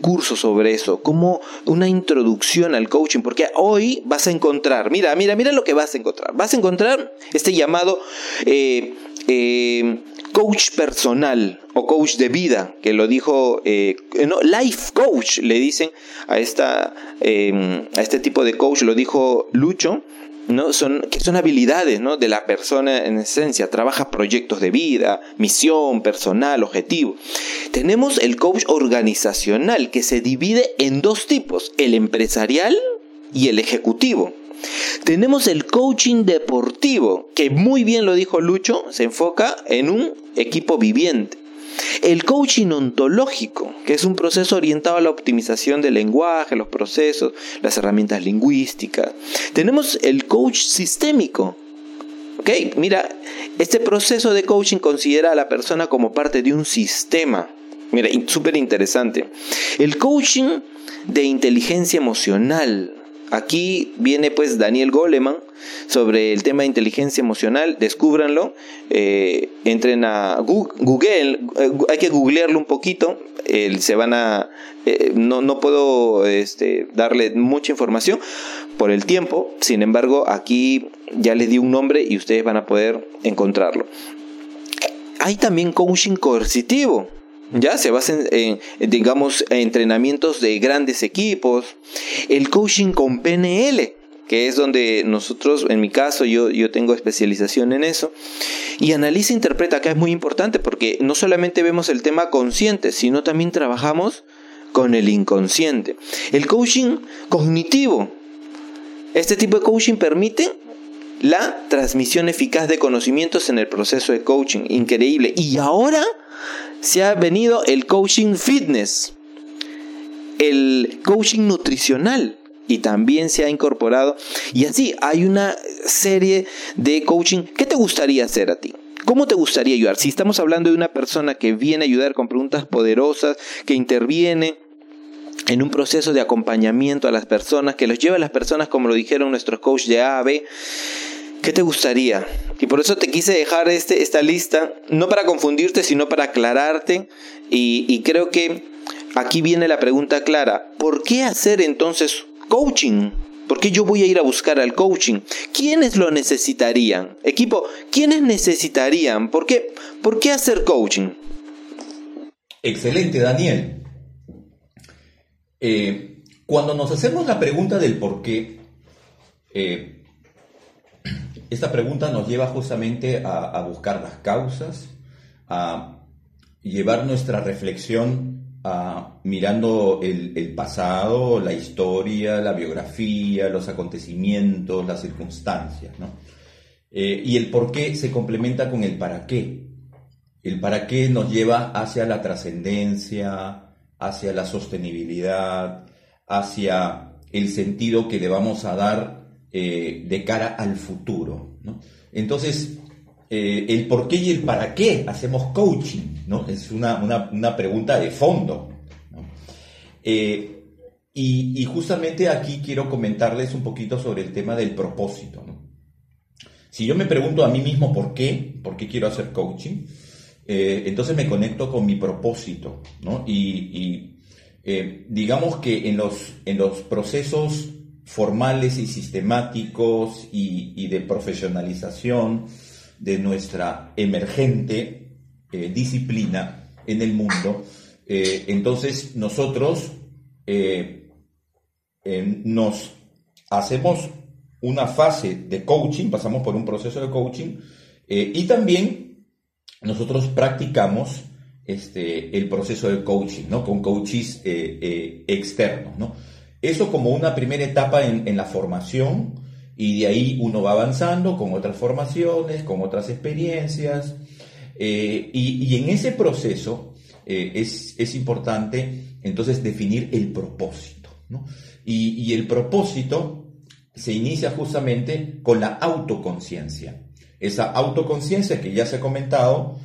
curso sobre eso, como una introducción al coaching, porque hoy vas a encontrar, mira, mira, mira lo que vas a encontrar. Vas a encontrar este llamado eh, eh, coach personal o coach de vida, que lo dijo, eh, life coach, le dicen a, esta, em, a este tipo de coach, lo dijo Lucho, ¿no? Son, que son habilidades ¿no? de la persona en esencia, trabaja proyectos de vida, misión, personal, objetivo. Tenemos el coach organizacional que se divide en dos tipos, el empresarial y el ejecutivo. Tenemos el coaching deportivo, que muy bien lo dijo Lucho, se enfoca en un equipo viviente. El coaching ontológico, que es un proceso orientado a la optimización del lenguaje, los procesos, las herramientas lingüísticas. Tenemos el coach sistémico. ¿Ok? Mira, este proceso de coaching considera a la persona como parte de un sistema. Mira, súper interesante. El coaching de inteligencia emocional, Aquí viene pues Daniel Goleman sobre el tema de inteligencia emocional, descúbranlo, eh, entren a Google, eh, hay que googlearlo un poquito, se van a, eh, no, no, puedo este, darle mucha información por el tiempo, sin embargo aquí ya les di un nombre y ustedes van a poder encontrarlo. Hay también coaching coercitivo, ya se basa en, entrenamientos de grandes equipos. El coaching con PNL, que es donde nosotros, en mi caso, yo, yo tengo especialización en eso. Y analiza e interpreta, acá es muy importante porque no solamente vemos el tema consciente, sino también trabajamos con el inconsciente. El coaching cognitivo. Este tipo de coaching permite la transmisión eficaz de conocimientos en el proceso de coaching. Increíble. Y ahora se ha venido el coaching fitness, el coaching nutricional. Y también se ha incorporado. Y así hay una serie de coaching. ¿Qué te gustaría hacer a ti? ¿Cómo te gustaría ayudar? Si estamos hablando de una persona que viene a ayudar con preguntas poderosas, que interviene en un proceso de acompañamiento a las personas, que los lleva a las personas, como lo dijeron nuestros coaches de A a B, ¿qué te gustaría? Y por eso te quise dejar este, esta lista, no para confundirte, sino para aclararte. Y, y creo que aquí viene la pregunta clara. ¿Por qué hacer entonces coaching? ¿Por qué yo voy a ir a buscar al coaching? ¿Quiénes lo necesitarían? Equipo, ¿quiénes necesitarían? ¿Por qué, ¿Por qué hacer coaching? Excelente, Daniel. Eh, cuando nos hacemos la pregunta del por qué, eh, esta pregunta nos lleva justamente a, buscar las causas, a llevar nuestra reflexión a, mirando el, pasado, la historia, la biografía, los acontecimientos, las circunstancias. Eh, y el por qué se complementa con el para qué. El para qué nos lleva hacia la trascendencia, hacia la sostenibilidad, hacia el sentido que le vamos a dar eh, de cara al futuro. Entonces, eh, el por qué y el para qué hacemos coaching, ¿no? Es una, pregunta de fondo. Eh, y, justamente aquí quiero comentarles un poquito sobre el tema del propósito. Si yo me pregunto a mí mismo por qué, por qué quiero hacer coaching, eh, entonces me conecto con mi propósito, ¿no? Y, digamos que en los, en los procesos formales y sistemáticos y, de profesionalización de nuestra emergente eh, disciplina en el mundo, entonces nosotros nos hacemos una fase de coaching, pasamos por un proceso de coaching y también nosotros practicamos este, el proceso de coaching, ¿no? Con coaches eh, eh, externos, ¿no? Eso como una primera etapa en, la formación y de ahí uno va avanzando con otras formaciones, con otras experiencias eh, y, en ese proceso es, importante entonces definir el propósito, ¿no? Y, y el propósito se inicia justamente con la autoconciencia esa autoconciencia que ya se ha comentado,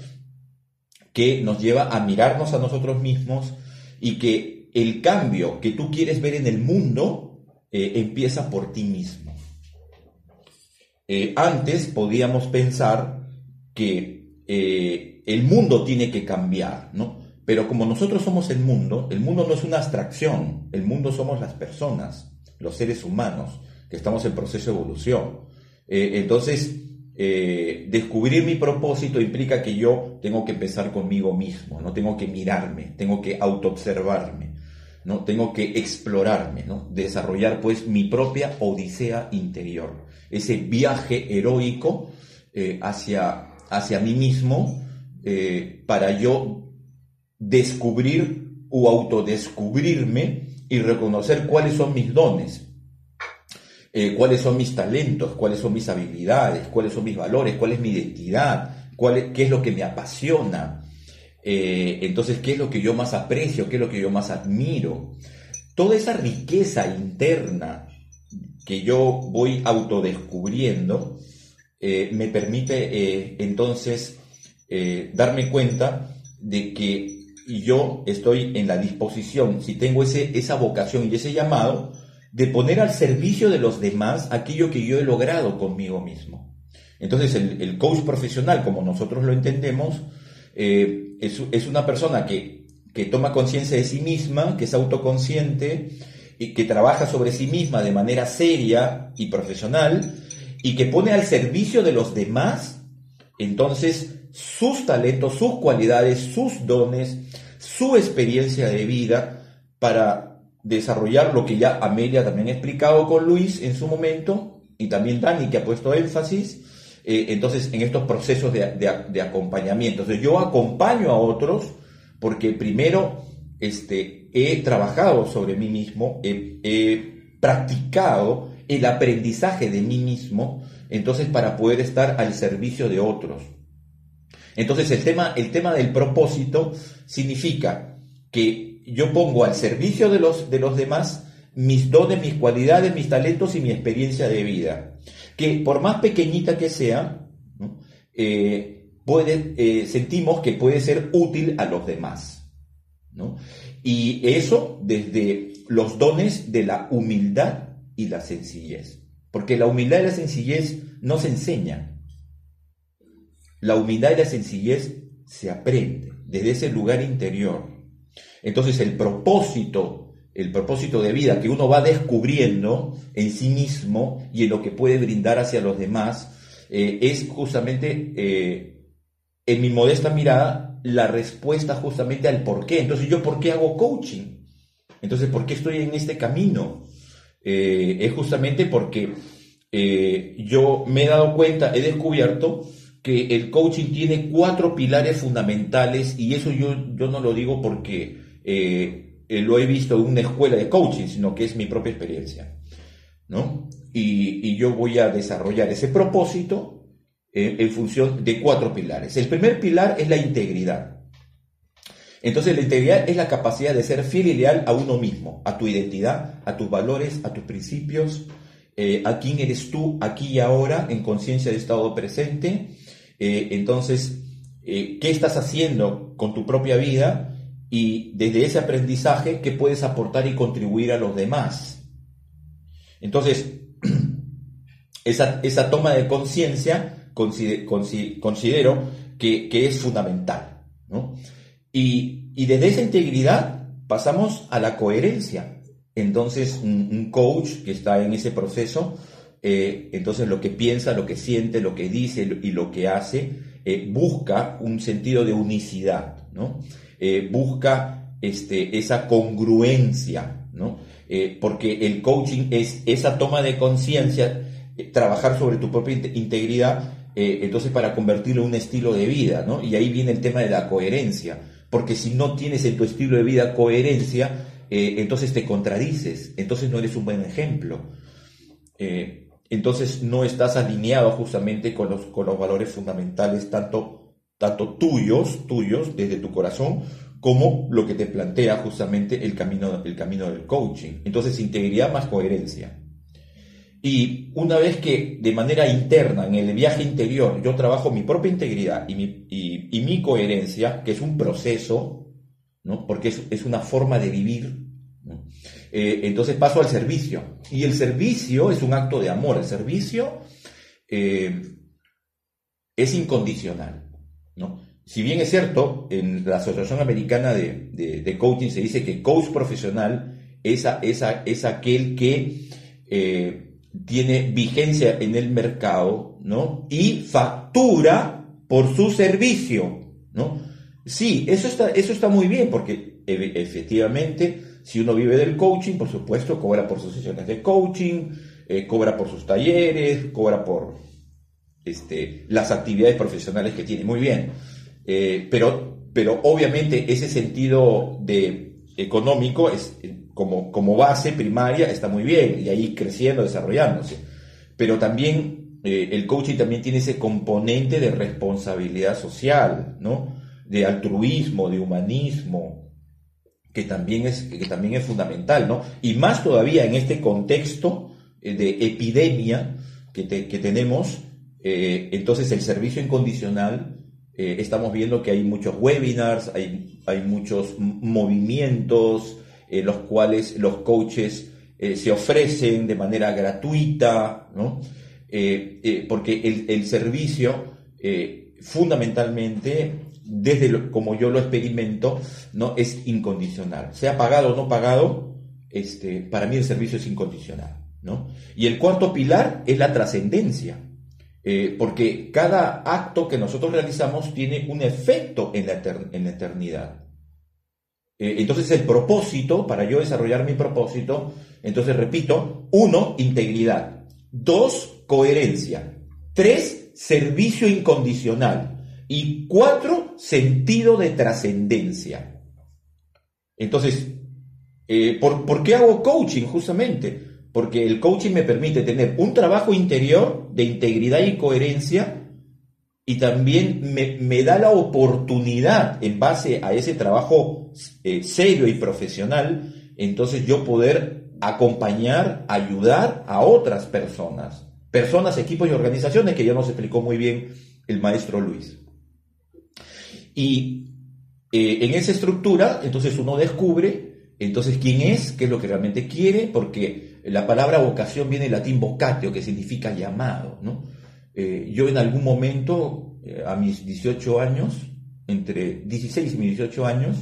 que nos lleva a mirarnos a nosotros mismos y que el cambio que tú quieres ver en el mundo eh, empieza por ti mismo. Eh, antes podíamos pensar que eh, el mundo tiene que cambiar, ¿no? Pero como nosotros somos el mundo, el mundo no es una abstracción, el mundo somos las personas, los seres humanos, que estamos en proceso de evolución. entonces, eh, descubrir mi propósito implica que yo tengo que empezar conmigo mismo, no tengo que mirarme, tengo que autoobservarme, no tengo que explorarme, ¿no? desarrollar pues mi propia odisea interior, ese viaje heroico eh, hacia, hacia mí mismo eh, para yo descubrir o autodescubrirme y reconocer cuáles son mis dones, eh, cuáles son mis talentos, cuáles son mis habilidades, cuáles son mis valores, cuál es mi identidad, cuál qué es lo que me apasiona. Entonces, ¿qué es lo que yo más aprecio? ¿Qué es lo que yo más admiro? Toda esa riqueza interna que yo voy autodescubriendo eh, me permite entonces darme cuenta de que yo estoy en la disposición, si tengo ese, esa vocación y ese llamado, de poner al servicio de los demás aquello que yo he logrado conmigo mismo. Entonces el, coach profesional, como nosotros lo entendemos, eh, es, una persona que, que toma conciencia de sí misma, que es autoconsciente, que trabaja sobre sí misma de manera seria y profesional, y que pone al servicio de los demás, entonces, sus talentos, sus cualidades, sus dones, su experiencia de vida para desarrollar lo que ya Amelia también ha explicado con Luis en su momento y también Dani que ha puesto énfasis, eh, entonces en estos procesos de, acompañamiento. Entonces yo acompaño a otros porque primero este, he trabajado sobre mí mismo, he, practicado el aprendizaje de mí mismo, entonces para poder estar al servicio de otros. Entonces el tema, el tema del propósito significa que yo pongo al servicio de los, de los demás mis dones, mis cualidades, mis talentos y mi experiencia de vida, que por más pequeñita que sea, eh, eh, sentimos que puede ser útil a los demás. Y eso desde los dones de la humildad y la sencillez. Porque la humildad y la sencillez no se enseñan. La humildad y la sencillez se aprende desde ese lugar interior. Entonces el propósito, el propósito de vida que uno va descubriendo en sí mismo y en lo que puede brindar hacia los demás, eh, es justamente, eh, en mi modesta mirada, la respuesta justamente al por qué. Entonces yo, ¿por qué hago coaching? Entonces, ¿por qué estoy en este camino? Eh, es justamente porque yo me he dado cuenta, he descubierto que el coaching tiene cuatro pilares fundamentales y eso yo, yo no lo digo porque eh, eh, lo he visto en una escuela de coaching, sino que es mi propia experiencia. ¿no? Y, yo voy a desarrollar ese propósito eh, en función de cuatro pilares. El primer pilar es la integridad. Entonces la integridad es la capacidad de ser fiel y leal a uno mismo, a tu identidad, a tus valores, a tus principios, a quién eres tú aquí y ahora en conciencia de estado presente eh, entonces, eh, ¿qué estás haciendo con tu propia vida? Y desde ese aprendizaje, ¿qué puedes aportar y contribuir a los demás? Entonces, esa, toma de conciencia considero que, es fundamental. Y, desde esa integridad pasamos a la coherencia. Entonces, un coach que está en ese proceso eh, entonces lo que piensa, lo que siente, lo que dice y lo que hace, eh, busca un sentido de unicidad, ¿no? Eh, busca este, esa congruencia, ¿no? porque el coaching es esa toma de conciencia, trabajar sobre tu propia integridad, entonces para convertirlo en un estilo de vida, ¿no? Y ahí viene el tema de la coherencia, porque si no tienes en tu estilo de vida coherencia, entonces te contradices, entonces no eres un buen ejemplo entonces no estás alineado justamente con los, con los valores fundamentales, tanto, tanto tuyos, tuyos, desde tu corazón, como lo que te plantea justamente el camino, el camino del coaching. Entonces, integridad más coherencia. Y una vez que de manera interna, en el viaje interior, yo trabajo mi propia integridad y mi, y, mi coherencia, que es un proceso, ¿no? porque es, es una forma de vivir, eh, entonces paso al servicio. Y el servicio es un acto de amor. El servicio eh, es incondicional. ¿no? Si bien es cierto, en la Asociación Americana de, Coaching se dice que coach profesional es, es aquel que eh, tiene vigencia en el mercado ¿no? y factura por su servicio. ¿no? Sí, eso está, eso está muy bien porque efectivamente si uno vive del coaching, por supuesto, cobra por sus sesiones de coaching, eh, cobra por sus talleres, cobra por este, las actividades profesionales que tiene. Muy bien. Eh, pero, pero obviamente ese sentido de económico es como, como base primaria está muy bien y ahí creciendo, desarrollándose. Pero también eh, el coaching también tiene ese componente de responsabilidad social, ¿no? De altruismo, de humanismo, que también es, que también es fundamental, ¿no? Y más todavía en este contexto eh, de epidemia que, tenemos, eh, entonces el servicio incondicional, eh, estamos viendo que hay muchos webinars, hay, hay muchos movimientos en los cuales los coaches se ofrecen de manera gratuita, ¿no? porque el, el servicio fundamentalmente desde como yo lo experimento, ¿no? es incondicional. Sea pagado o no pagado, este, para mí el servicio es incondicional. ¿no? Y el cuarto pilar es la trascendencia, eh, porque cada acto que nosotros realizamos tiene un efecto en la, en la eternidad. Eh, entonces el propósito, para yo desarrollar mi propósito, entonces repito, uno, integridad. Dos, coherencia. Tres, servicio incondicional. Y cuatro, sentido de trascendencia. Entonces, eh, ¿por, qué hago coaching? Justamente, porque el coaching me permite tener un trabajo interior de integridad y coherencia y también me, da la oportunidad, en base a ese trabajo eh, serio y profesional, entonces yo poder acompañar, ayudar a otras personas, personas, equipos y organizaciones que ya nos explicó muy bien el maestro Luis. Y eh, en esa estructura, entonces uno descubre, entonces, quién es, qué es lo que realmente quiere, porque la palabra vocación viene del latín vocatio, que significa llamado, ¿no? Eh, yo en algún momento, eh, a mis 18 años, entre 16 y mis 18 años,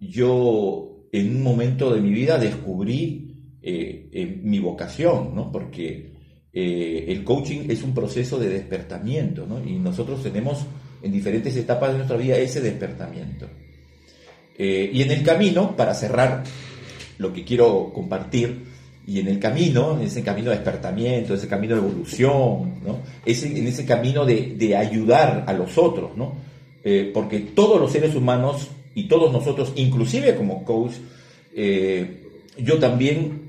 yo en un momento de mi vida descubrí mi vocación, ¿no? Porque el coaching es un proceso de despertamiento, ¿no? Y nosotros tenemos en diferentes etapas de nuestra vida ese despertamiento. Eh, y en el camino, para cerrar lo que quiero compartir, y en el camino, en ese camino de despertamiento, ese camino de evolución, ¿no? ese, en ese camino de, ayudar a los otros, ¿no? Eh, porque todos los seres humanos y todos nosotros, inclusive como coach, eh, yo también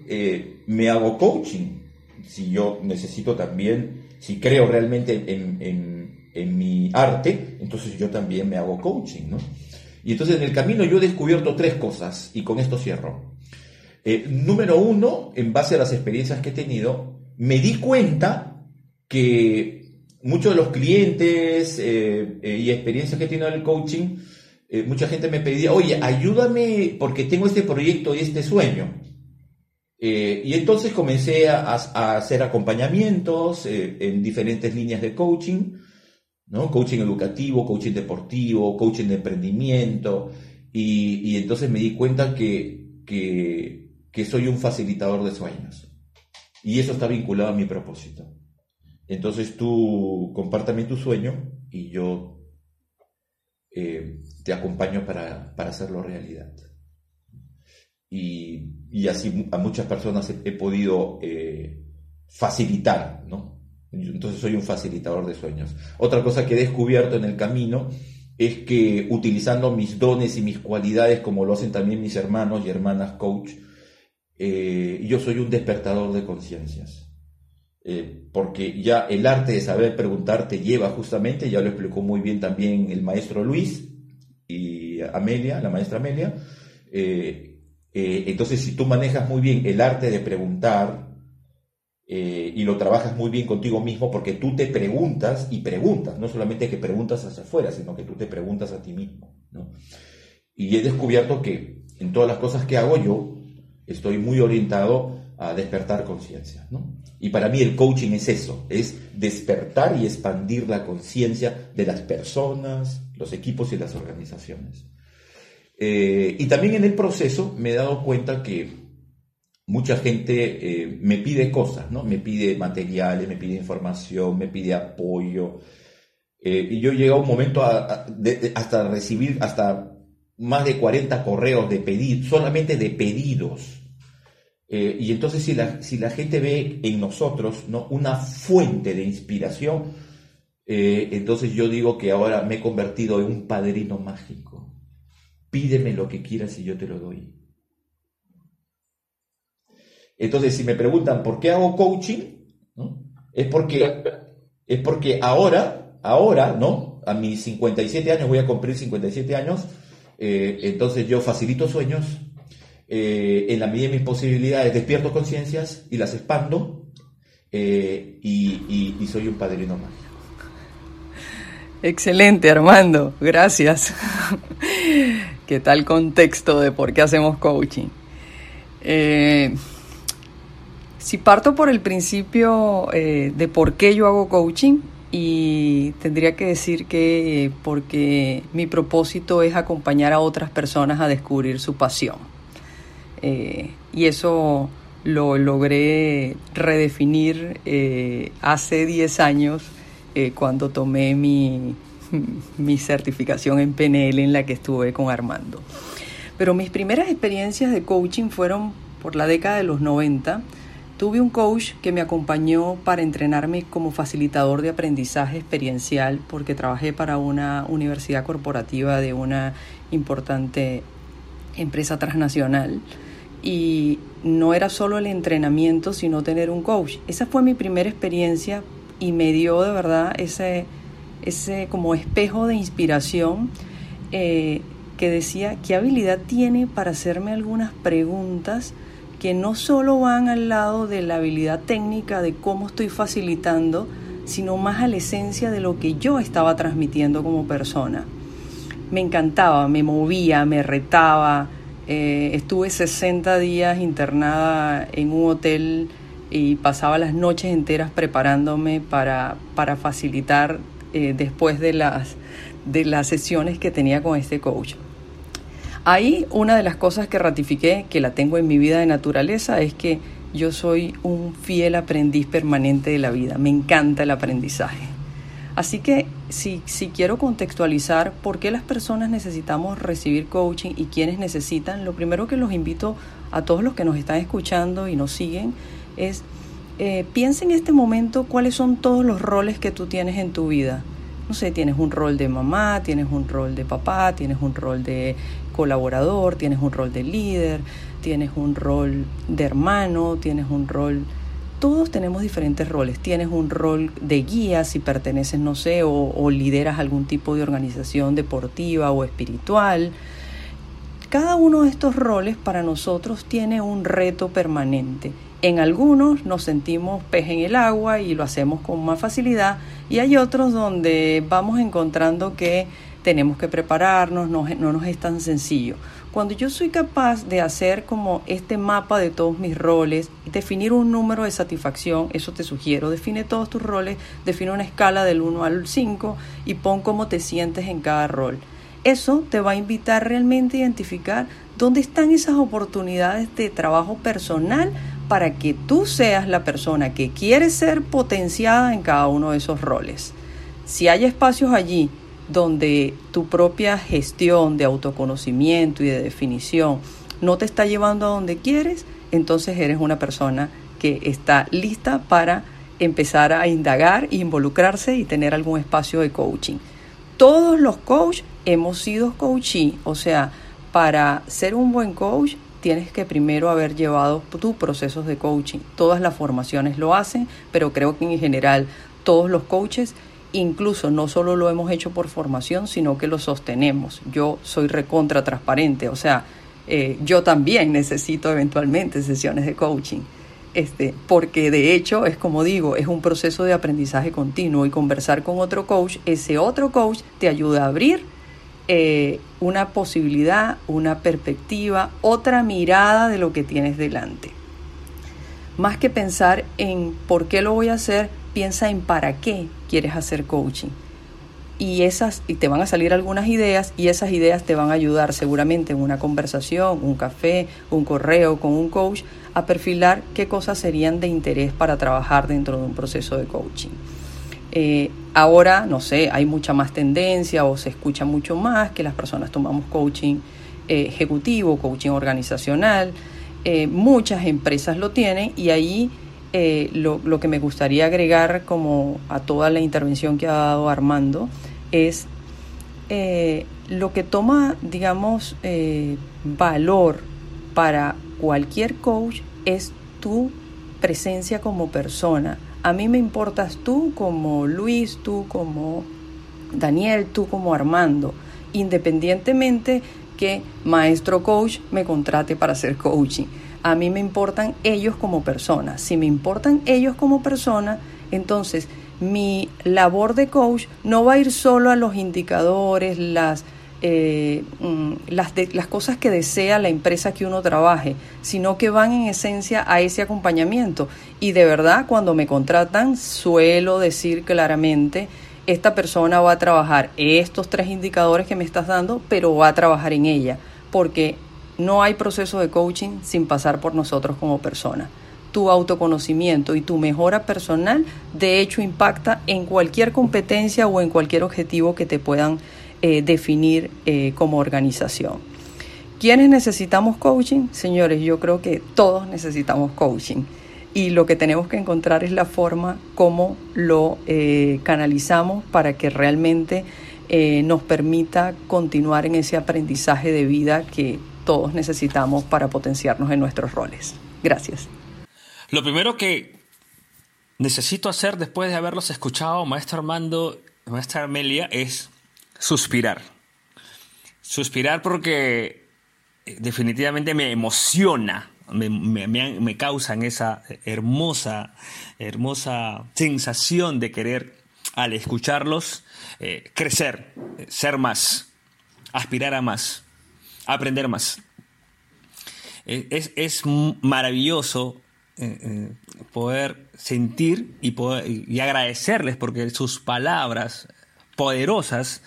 me hago coaching, si yo necesito también, si creo realmente en en mi arte, entonces yo también me hago coaching, ¿no? Y entonces en el camino yo he descubierto tres cosas y con esto cierro. Eh, número uno, en base a las experiencias que he tenido, me di cuenta que muchos de los clientes eh, eh, y experiencias que he tenido en el coaching, mucha gente me pedía, oye, ayúdame porque tengo este proyecto y este sueño. y entonces comencé a, hacer acompañamientos en diferentes líneas de coaching. Coaching educativo, coaching deportivo, coaching de emprendimiento. Y, entonces me di cuenta que, soy un facilitador de sueños. Y eso está vinculado a mi propósito. Entonces tú compártame tu sueño y yo eh, te acompaño para, hacerlo realidad. Y, así a muchas personas he, podido eh, facilitar, ¿no? Entonces soy un facilitador de sueños. Otra cosa que he descubierto en el camino es que utilizando mis dones y mis cualidades, como lo hacen también mis hermanos y hermanas coach, eh, yo soy un despertador de conciencias. Eh, porque ya el arte de saber preguntar te lleva justamente, ya lo explicó muy bien también el maestro Luis y Amelia, la maestra Amelia. Eh, entonces, si tú manejas muy bien el arte de preguntar, y lo trabajas muy bien contigo mismo porque tú te preguntas y preguntas, no solamente que preguntas hacia afuera, sino que tú te preguntas a ti mismo. Y he descubierto que en todas las cosas que hago yo estoy muy orientado a despertar conciencia. Y para mí el coaching es eso, es despertar y expandir la conciencia de las personas, los equipos y las organizaciones. Eh, y también en el proceso me he dado cuenta que mucha gente eh, me pide cosas, ¿no? Me pide materiales, me pide información, me pide apoyo. Eh, y yo llegué a un momento hasta recibir hasta más de 40 correos de pedidos, solamente de pedidos. Eh, y entonces si la, si la gente ve en nosotros ¿no? una fuente de inspiración, entonces yo digo que ahora me he convertido en un padrino mágico. Pídeme lo que quieras y yo te lo doy. Entonces, si me preguntan por qué hago coaching, es, porque, es porque ahora, ahora, ¿no? A mis 57 años, voy a cumplir 57 años, eh, entonces yo facilito sueños, eh, en la medida de mis posibilidades despierto conciencias y las expando, eh, y, y soy un padrino mágico. Excelente, Armando, gracias. ¿Qué tal contexto de por qué hacemos coaching? Eh, si parto por el principio eh, de por qué yo hago coaching, y tendría que decir que porque mi propósito es acompañar a otras personas a descubrir su pasión. Eh, y eso lo logré redefinir eh, hace 10 años cuando tomé mi, mi certificación en PNL en la que estuve con Armando. Pero mis primeras experiencias de coaching fueron por la década de los 90 Tuve un coach que me acompañó para entrenarme como facilitador de aprendizaje experiencial porque trabajé para una universidad corporativa de una importante empresa transnacional y no era solo el entrenamiento sino tener un coach. Esa fue mi primera experiencia y me dio de verdad ese, ese como espejo de inspiración eh, que decía qué habilidad tiene para hacerme algunas preguntas que no solo van al lado de la habilidad técnica de cómo estoy facilitando, sino más a la esencia de lo que yo estaba transmitiendo como persona. Me encantaba, me movía, me retaba. Eh, estuve 60 días internada en un hotel y pasaba las noches enteras preparándome para, para facilitar eh, después de las, de las sesiones que tenía con este coach. Ahí una de las cosas que ratifiqué, que la tengo en mi vida de naturaleza, es que yo soy un fiel aprendiz permanente de la vida. Me encanta el aprendizaje. Así que si, si quiero contextualizar por qué las personas necesitamos recibir coaching y quiénes necesitan, lo primero que los invito a todos los que nos están escuchando y nos siguen es eh, piensa en este momento cuáles son todos los roles que tú tienes en tu vida. No sé, tienes un rol de mamá, tienes un rol de papá, tienes un rol de colaborador, tienes un rol de líder, tienes un rol de hermano, tienes un rol... Todos tenemos diferentes roles. Tienes un rol de guía si perteneces, no sé, o, lideras algún tipo de organización deportiva o espiritual. Cada uno de estos roles para nosotros tiene un reto permanente en algunos nos sentimos pez en el agua y lo hacemos con más facilidad y hay otros donde vamos encontrando que tenemos que prepararnos, no, no, nos es tan sencillo. Cuando yo soy capaz de hacer como este mapa de todos mis roles, definir un número de satisfacción, eso te sugiero, define todos tus roles, define una escala del 1 al 5 y pon cómo te sientes en cada rol. Eso te va a invitar realmente a identificar dónde están esas oportunidades de trabajo personal para que tú seas la persona que quiere ser potenciada en cada uno de esos roles. Si hay espacios allí donde tu propia gestión de autoconocimiento y de definición no te está llevando a donde quieres, entonces eres una persona que está lista para empezar a indagar involucrarse y tener algún espacio de coaching. Todos los coaches hemos sido coachee, o sea, para ser un buen coach tienes que primero haber llevado tus procesos de coaching. Todas las formaciones lo hacen, pero creo que en general todos los coaches, incluso no solo lo hemos hecho por formación, sino que lo sostenemos. Yo soy recontra transparente, o sea, eh, yo también necesito eventualmente sesiones de coaching. Este, porque de hecho es como digo, es un proceso de aprendizaje continuo y conversar con otro coach, ese otro coach te ayuda a abrir eh, una posibilidad, una perspectiva, otra mirada de lo que tienes delante. Más que pensar en por qué lo voy a hacer, piensa en para qué quieres hacer coaching. Y esas y te van a salir algunas ideas y esas ideas te van a ayudar seguramente en una conversación, un café, un correo con un coach a perfilar qué cosas serían de interés para trabajar dentro de un proceso de coaching. Eh, ahora, no sé, hay mucha más tendencia o se escucha mucho más que las personas tomamos coaching eh, ejecutivo, coaching organizacional. Eh, muchas empresas lo tienen y ahí lo, lo, que me gustaría agregar como a toda la intervención que ha dado Armando es lo que toma, digamos, valor para cualquier coach es tu presencia como persona a mí me importas tú como Luis, tú como Daniel, tú como Armando, independientemente que maestro coach me contrate para hacer coaching. A mí me importan ellos como personas. Si me importan ellos como persona, entonces mi labor de coach no va a ir solo a los indicadores, las eh, mm, las, las cosas que desea la empresa que uno trabaje, sino que van en esencia a ese acompañamiento. Y de verdad, cuando me contratan, suelo decir claramente, esta persona va a trabajar estos tres indicadores que me estás dando, pero va a trabajar en ella, porque no hay proceso de coaching sin pasar por nosotros como persona. Tu autoconocimiento y tu mejora personal, de hecho, impacta en cualquier competencia o en cualquier objetivo que te puedan eh, definir eh, como organización. ¿Quiénes necesitamos coaching? Señores, yo creo que todos necesitamos coaching y lo que tenemos que encontrar es la forma como lo eh, canalizamos para que realmente nos permita continuar en ese aprendizaje de vida que todos necesitamos para potenciarnos en nuestros roles. Gracias. Lo primero que necesito hacer después de haberlos escuchado, maestro Armando, maestra Amelia, es suspirar. Suspirar porque eh, definitivamente me emociona me, causan esa hermosa, hermosa sensación de querer, al escucharlos, eh, crecer, ser más, aspirar a más, aprender más. Es, es maravilloso eh, eh, poder sentir y, poder, y agradecerles porque sus palabras poderosas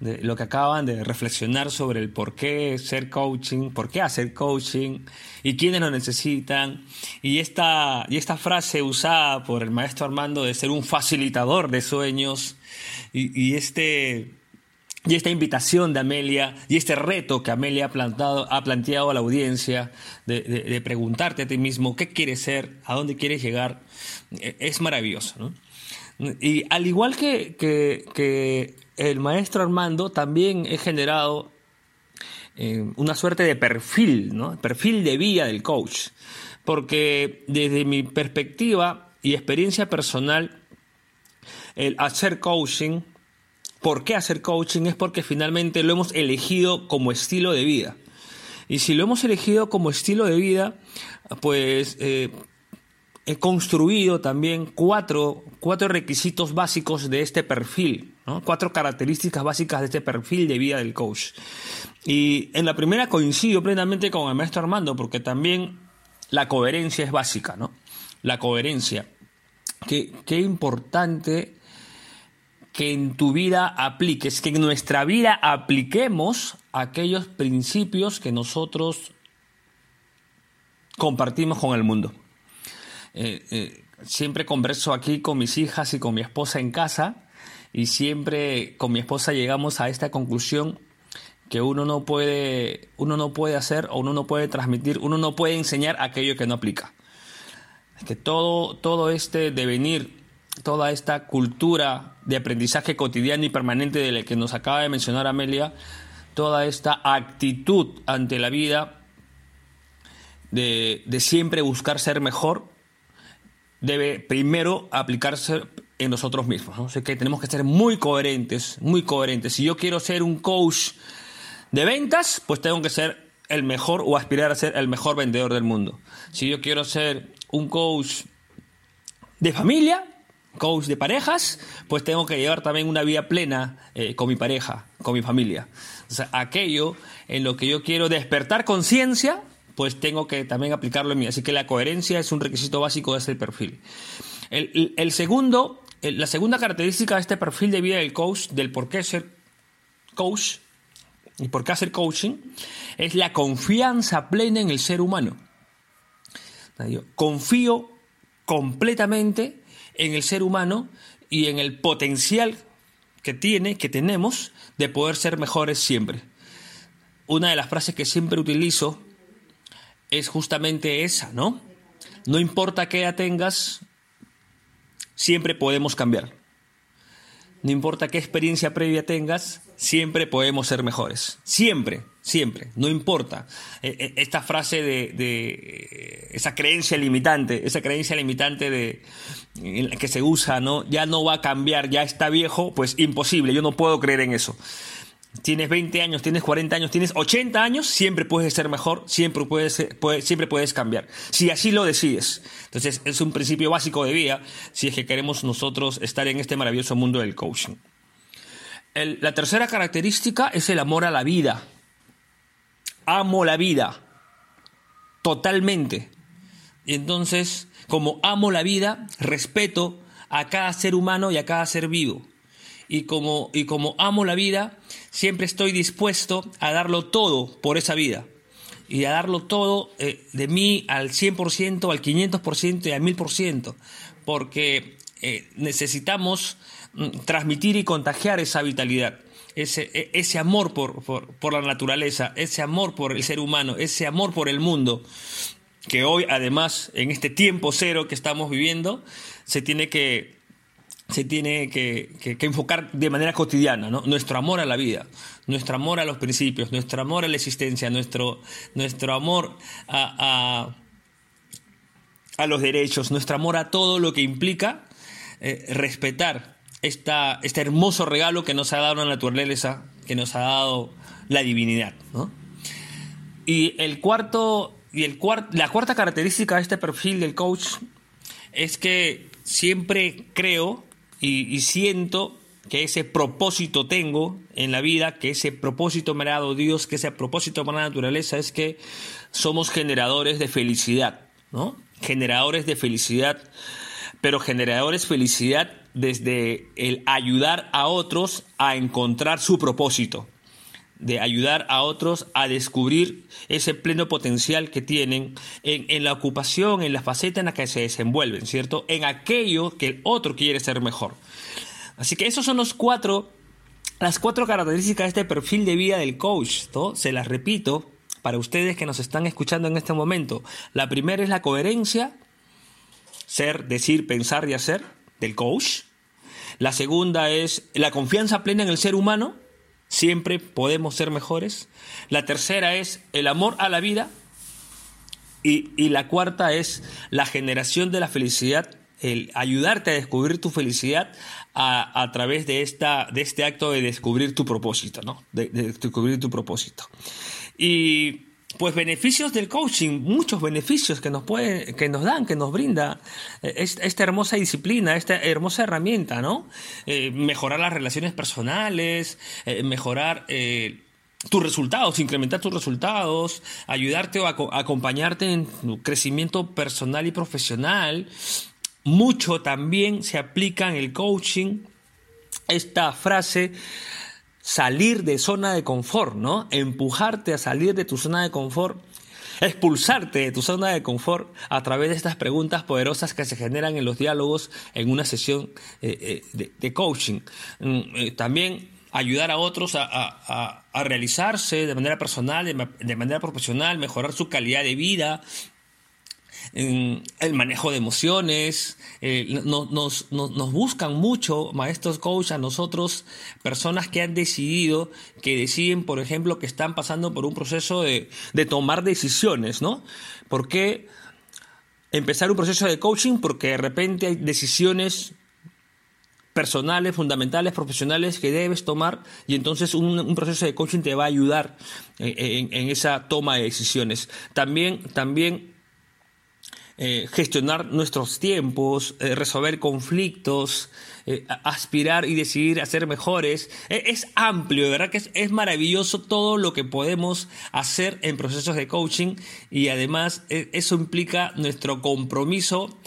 de lo que acaban de reflexionar sobre el por qué ser coaching, por qué hacer coaching y quiénes lo necesitan. Y esta, y esta frase usada por el maestro Armando de ser un facilitador de sueños y, y este, y esta invitación de Amelia y este reto que Amelia ha, plantado, ha planteado a la audiencia de, preguntarte a ti mismo qué quieres ser, a dónde quieres llegar, e, es maravilloso. Y al igual que, que, el maestro Armando, también he generado eh, una suerte de perfil, ¿no? perfil de vida del coach. Porque desde mi perspectiva y experiencia personal, el hacer coaching ¿Por qué hacer coaching? Es porque finalmente lo hemos elegido como estilo de vida. Y si lo hemos elegido como estilo de vida, pues eh, he construido también cuatro, cuatro, requisitos básicos de este perfil, cuatro características básicas de este perfil de vida del coach. Y en la primera coincido plenamente con el maestro Armando, porque también la coherencia es básica, ¿no? La coherencia. Qué, qué importante que en tu vida apliques, que en nuestra vida apliquemos aquellos principios que nosotros compartimos con el mundo. Eh, eh, siempre converso aquí con mis hijas y con mi esposa en casa y siempre con mi esposa llegamos a esta conclusión que uno no puede, uno no puede hacer o uno no puede transmitir, uno no puede enseñar aquello que no aplica. Que todo, todo este devenir toda esta cultura de aprendizaje cotidiano y permanente de la que nos acaba de mencionar Amelia, toda esta actitud ante la vida de, siempre buscar ser mejor, debe primero aplicarse en nosotros mismos. ¿no? que tenemos que ser muy coherentes, muy coherentes. Si yo quiero ser un coach de ventas, pues tengo que ser el mejor o aspirar a ser el mejor vendedor del mundo. Si yo quiero ser un coach de familia, coach de parejas, pues tengo que llevar también una vida plena eh, con mi pareja, con mi familia. Aquello en lo que yo quiero despertar conciencia, pues tengo que también aplicarlo en mí. Así que la coherencia es un requisito básico de ese perfil. El, segundo, la segunda característica de este perfil de vida del coach, del por qué ser coach y por qué hacer coaching, es la confianza plena en el ser humano. Confío completamente en el ser humano y en el potencial que tiene, que tenemos, de poder ser mejores siempre. Una de las frases que siempre utilizo es justamente esa, ¿no? No importa qué edad tengas, siempre podemos cambiar. No importa qué experiencia previa tengas, siempre podemos ser mejores. Siempre, siempre, no importa. Eh, eh, esta frase de, esa creencia limitante, esa creencia limitante de que se usa, ¿no? Ya no va a cambiar, ya está viejo, pues imposible, yo no puedo creer en eso. Tienes 20 años, tienes 40 años, tienes 80 años, siempre puedes ser mejor, siempre puedes, siempre puedes cambiar. Si así lo decides. Entonces, es un principio básico de vida si es que queremos nosotros estar en este maravilloso mundo del coaching. la tercera característica es el amor a la vida. Amo la vida. Totalmente. Y entonces, como amo la vida, respeto a cada ser humano y a cada ser vivo y como, y como amo la vida, siempre estoy dispuesto a darlo todo por esa vida. Y a darlo todo eh, de mí al 100%, al 500% y al 1000%. Porque eh, necesitamos mm, transmitir y contagiar esa vitalidad. Ese, e, amor por, por la naturaleza, ese amor por el ser humano, ese amor por el mundo, que hoy además en este tiempo cero que estamos viviendo se tiene que se tiene que, enfocar de manera cotidiana, ¿no? Nuestro amor a la vida, nuestro amor a los principios, nuestro amor a la existencia, nuestro, nuestro amor a, a, los derechos, nuestro amor a todo lo que implica eh, respetar esta, este hermoso regalo que nos ha dado la naturaleza, que nos ha dado la divinidad, Y el cuarto y el la cuarta característica de este perfil del coach es que siempre creo y, siento que ese propósito tengo en la vida, que ese propósito me ha dado Dios, que ese propósito para la naturaleza es que somos generadores de felicidad, ¿no? Generadores de felicidad, pero generadores felicidad desde el ayudar a otros a encontrar su propósito de ayudar a otros a descubrir ese pleno potencial que tienen en, la ocupación, en la faceta en la que se desenvuelven, ¿cierto? En aquello que el otro quiere ser mejor. Así que esos son los cuatro, las cuatro características de este perfil de vida del coach, Se las repito para ustedes que nos están escuchando en este momento. La primera es la coherencia, ser, decir, pensar y hacer del coach. La segunda es la confianza plena en el ser humano, Siempre podemos ser mejores. La tercera es el amor a la vida. Y, la cuarta es la generación de la felicidad, el ayudarte a descubrir tu felicidad a, través de, esta, de este acto de descubrir tu propósito, ¿no? De, de descubrir tu propósito. Y pues beneficios del coaching, muchos beneficios que nos puede, que nos dan, que nos brinda eh, esta hermosa disciplina, esta hermosa herramienta, ¿no? Eh, mejorar las relaciones personales, eh, mejorar tus resultados, incrementar tus resultados, ayudarte o acompañarte en tu crecimiento personal y profesional. Mucho también se aplica en el coaching esta frase salir de zona de confort, ¿no? Empujarte a salir de tu zona de confort, expulsarte de tu zona de confort a través de estas preguntas poderosas que se generan en los diálogos en una sesión eh, eh, de, coaching. Mm, eh, también ayudar a otros a, realizarse de manera personal, de manera profesional, mejorar su calidad de vida, el manejo de emociones, eh, nos, buscan mucho maestros coach a nosotros, personas que han decidido, que deciden, por ejemplo, que están pasando por un proceso de, tomar decisiones, ¿no? ¿Por qué empezar un proceso de coaching? Porque de repente hay decisiones personales, fundamentales, profesionales que debes tomar y entonces un, proceso de coaching te va a ayudar en, en, esa toma de decisiones. También, también eh, gestionar nuestros tiempos, eh, resolver conflictos, eh, aspirar y decidir a ser mejores. E, es amplio, verdad que es, maravilloso todo lo que podemos hacer en procesos de coaching y además eso implica nuestro compromiso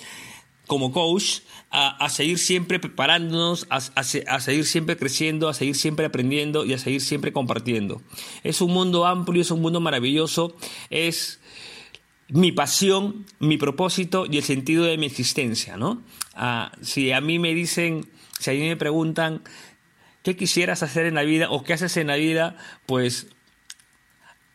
como coach a, seguir siempre preparándonos, a, a, seguir siempre creciendo, a seguir siempre aprendiendo y a seguir siempre compartiendo. Es un mundo amplio, es un mundo maravilloso, es mi pasión, mi propósito y el sentido de mi existencia, ¿no? Ah, si a mí me dicen, si a mí me preguntan qué quisieras hacer en la vida o qué haces en la vida, pues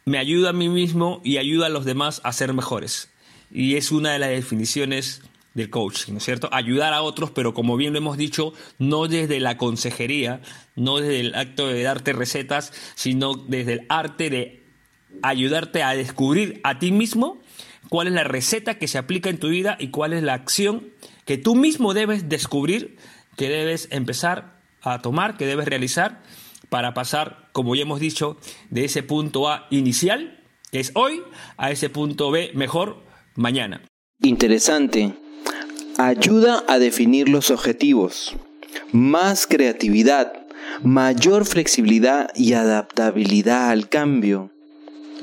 me ayuda a mí mismo y ayuda a los demás a ser mejores. Y es una de las definiciones del coaching, ¿no es cierto? Ayudar a otros, pero como bien lo hemos dicho, no desde la consejería, no desde el acto de darte recetas, sino desde el arte de ayudarte a descubrir a ti mismo cuál es la receta que se aplica en tu vida y cuál es la acción que tú mismo debes descubrir, que debes empezar a tomar, que debes realizar para pasar, como ya hemos dicho, de ese punto A inicial, que es hoy, a ese punto B mejor mañana. Interesante. Ayuda a definir los objetivos. Más creatividad, mayor flexibilidad y adaptabilidad al cambio.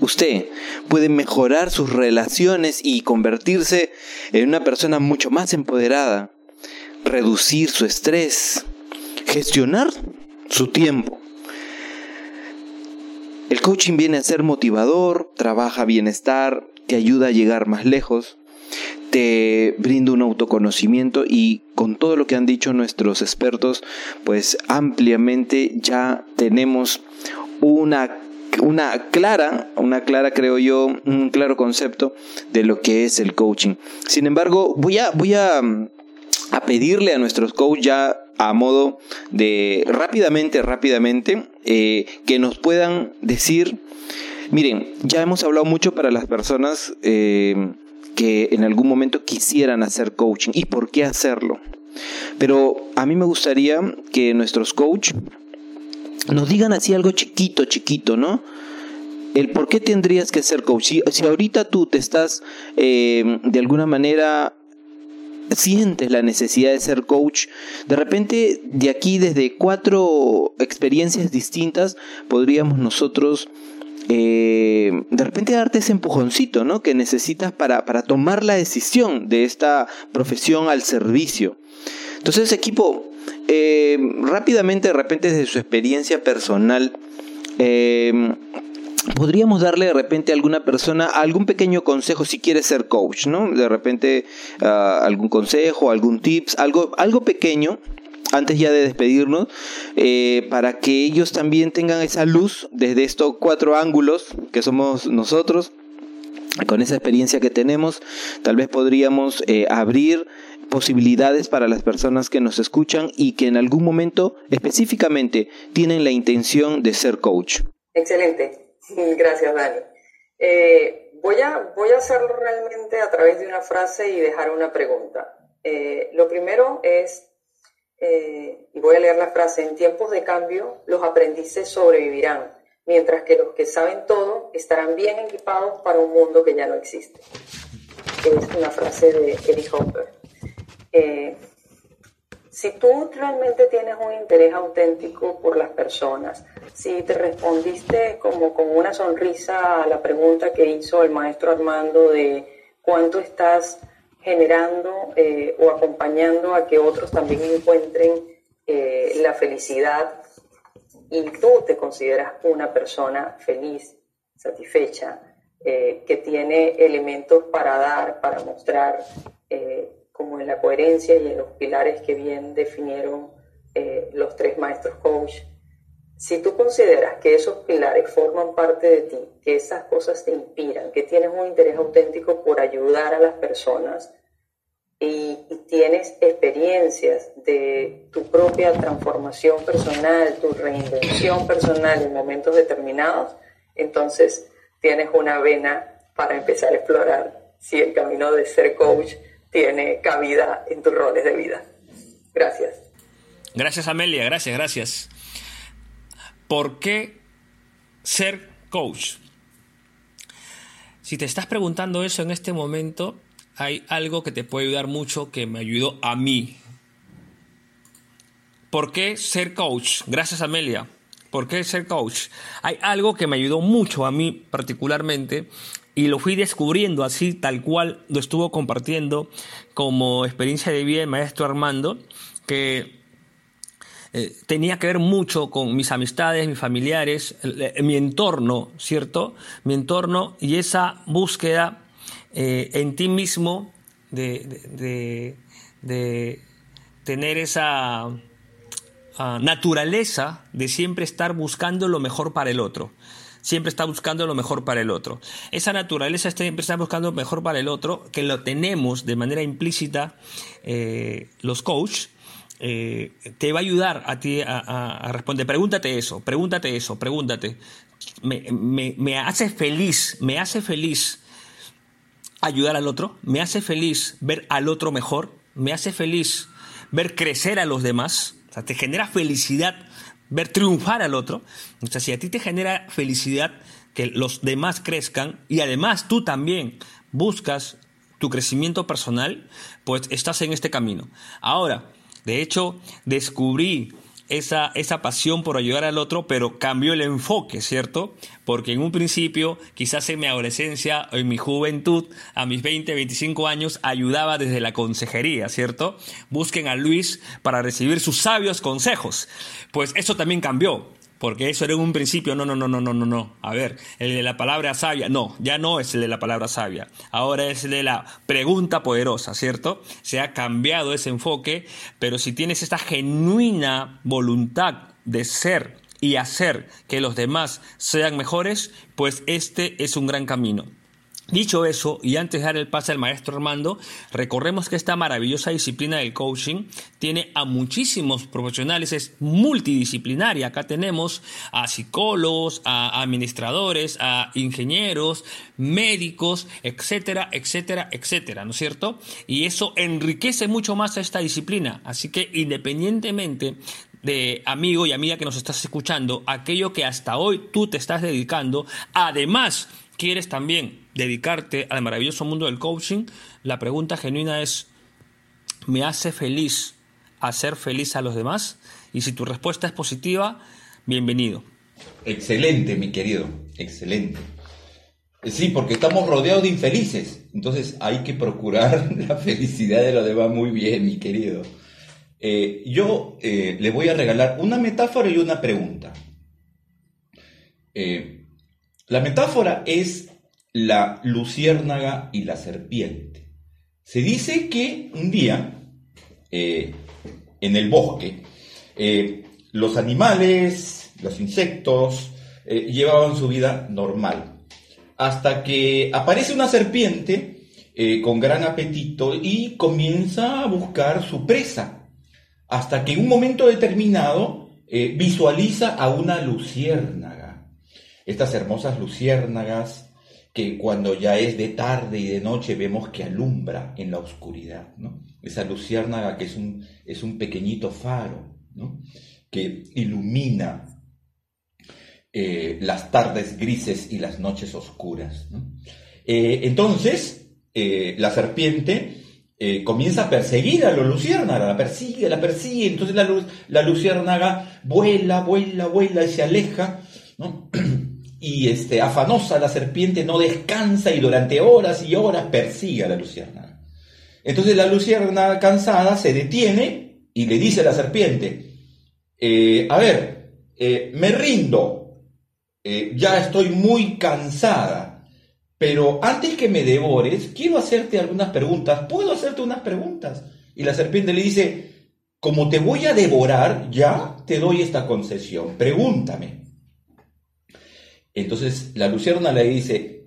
Usted puede mejorar sus relaciones y convertirse en una persona mucho más empoderada, reducir su estrés, gestionar su tiempo. El coaching viene a ser motivador, trabaja bienestar, te ayuda a llegar más lejos, te brinda un autoconocimiento y con todo lo que han dicho nuestros expertos, pues ampliamente ya tenemos una una clara, una clara creo yo, un claro concepto de lo que es el coaching. Sin embargo, voy a, voy a, a pedirle a nuestros coaches ya a modo de rápidamente, rápidamente, eh, que nos puedan decir, miren, ya hemos hablado mucho para las personas eh, que en algún momento quisieran hacer coaching y por qué hacerlo. Pero a mí me gustaría que nuestros coaches nos digan así algo chiquito, chiquito, ¿no? el por qué tendrías que ser coach. Si, ahorita tú te estás eh, de alguna manera sientes la necesidad de ser coach, de repente de aquí desde cuatro experiencias distintas podríamos nosotros eh, de repente darte ese empujoncito ¿no? que necesitas para, para tomar la decisión de esta profesión al servicio. Entonces equipo, eh, rápidamente de repente desde su experiencia personal, eh, podríamos darle de repente a alguna persona algún pequeño consejo si quiere ser coach, ¿no? De repente ah, algún consejo, algún tips, algo, algo pequeño antes ya de despedirnos, eh, para que ellos también tengan esa luz desde estos cuatro ángulos que somos nosotros, con esa experiencia que tenemos, tal vez podríamos abrir posibilidades para las personas que nos escuchan y que en algún momento específicamente tienen la intención de ser coach. Excelente. Gracias, Dani. Eh, voy, a, voy a hacerlo realmente a través de una frase y dejar una pregunta. Eh, lo primero es, eh, voy a leer la frase, en tiempos de cambio los aprendices sobrevivirán, mientras que los que saben todo estarán bien equipados para un mundo que ya no existe. Es una frase de Eddie Hopper. Si tú realmente tienes un interés auténtico por las personas, si te respondiste como con una sonrisa a la pregunta que hizo el maestro Armando de cuánto estás generando eh, o acompañando a que otros también encuentren eh, la felicidad y tú te consideras una persona feliz, satisfecha, eh, que tiene elementos para dar, para mostrar, como en la coherencia y en los pilares que bien definieron los tres maestros coach. Si tú consideras que esos pilares forman parte de ti, que esas cosas te inspiran, que tienes un interés auténtico por ayudar a las personas y, tienes experiencias de tu propia transformación personal, tu reinvención personal en momentos determinados, entonces tienes una vena para empezar a explorar si el camino de ser coach tiene cabida en tus roles de vida. Gracias. Gracias Amelia, gracias, gracias. ¿Por qué ser coach? Si te estás preguntando eso en este momento, hay algo que te puede ayudar mucho que me ayudó a mí. ¿Por qué ser coach? Gracias Amelia. ¿Por qué ser coach? Hay algo que me ayudó mucho a mí particularmente y lo fui descubriendo así tal cual lo estuvo compartiendo como experiencia de vida el maestro Armando, que eh, tenía que ver mucho con mis amistades, mis familiares, mi entorno, ¿cierto? Mi entorno y esa búsqueda eh, en ti mismo de, tener esa ah, naturaleza de siempre estar buscando lo mejor para el otro siempre está buscando lo mejor para el otro. Esa naturaleza siempre está buscando lo mejor para el otro, que lo tenemos de manera implícita eh, los coaches, eh, te va a ayudar a ti a, responder. Pregúntate eso, pregúntate eso, pregúntate. Me, hace feliz, me hace feliz ayudar al otro, me hace feliz ver al otro mejor, me hace feliz ver crecer a los demás, o sea, te genera felicidad ver triunfar al otro. O sea, si a ti te genera felicidad que los demás crezcan y además tú también buscas tu crecimiento personal, pues estás en este camino. Ahora, de hecho, descubrí esa, esa, pasión por ayudar al otro, pero cambió el enfoque, ¿cierto? Porque en un principio, quizás en mi adolescencia o en mi juventud, a mis 20, 25 años, ayudaba desde la consejería, ¿cierto? Busquen a Luis para recibir sus sabios consejos. Pues eso también cambió. Porque eso era un principio, no, no, no, no, no, no, no. A ver, el de la palabra sabia, no, ya no es el de la palabra sabia. Ahora es el de la pregunta poderosa, ¿cierto? Se ha cambiado ese enfoque, pero si tienes esta genuina voluntad de ser y hacer que los demás sean mejores, pues este es un gran camino. Dicho eso, y antes de dar el pase al maestro Armando, recorremos que esta maravillosa disciplina del coaching tiene a muchísimos profesionales, es multidisciplinaria. Acá tenemos a psicólogos, a administradores, a ingenieros, médicos, etcétera, etcétera, etcétera, ¿no es cierto? Y eso enriquece mucho más a esta disciplina. Así que independientemente de amigo y amiga que nos estás escuchando, aquello que hasta hoy tú te estás dedicando, además quieres también dedicarte al maravilloso mundo del coaching, la pregunta genuina es, ¿me hace feliz hacer feliz a los demás? Y si tu respuesta es positiva, bienvenido. Excelente, mi querido, excelente. Sí, porque estamos rodeados de infelices, entonces hay que procurar la felicidad de los demás muy bien, mi querido. Eh, yo eh, le voy a regalar una metáfora y una pregunta. Eh, la metáfora es la luciérnaga y la serpiente. Se dice que un día, en el bosque, los animales, los insectos, llevaban su vida normal hasta que aparece una serpiente eh, con gran apetito y comienza a buscar su presa, hasta que en un momento determinado eh, visualiza a una luciérnaga. Estas hermosas luciérnagas que cuando ya es de tarde y de noche vemos que alumbra en la oscuridad. Esa luciérnaga que es un, es un pequeñito faro que ilumina eh, las tardes grises y las noches oscuras. Eh, entonces, eh, la serpiente comienza a perseguir a la luciérnaga, la persigue, la persigue, entonces la, la luciérnaga vuela, vuela, vuela y se aleja, y este, afanosa la serpiente no descansa y durante horas y horas persigue a la luciérnaga. Entonces la luciérnaga cansada se detiene y le dice a la serpiente, a ver, me rindo, eh, ya estoy muy cansada, pero antes que me devores, quiero hacerte algunas preguntas. ¿Puedo hacerte unas preguntas? Y la serpiente le dice, como te voy a devorar, ya te doy esta concesión, pregúntame. Entonces la luciérnaga le dice,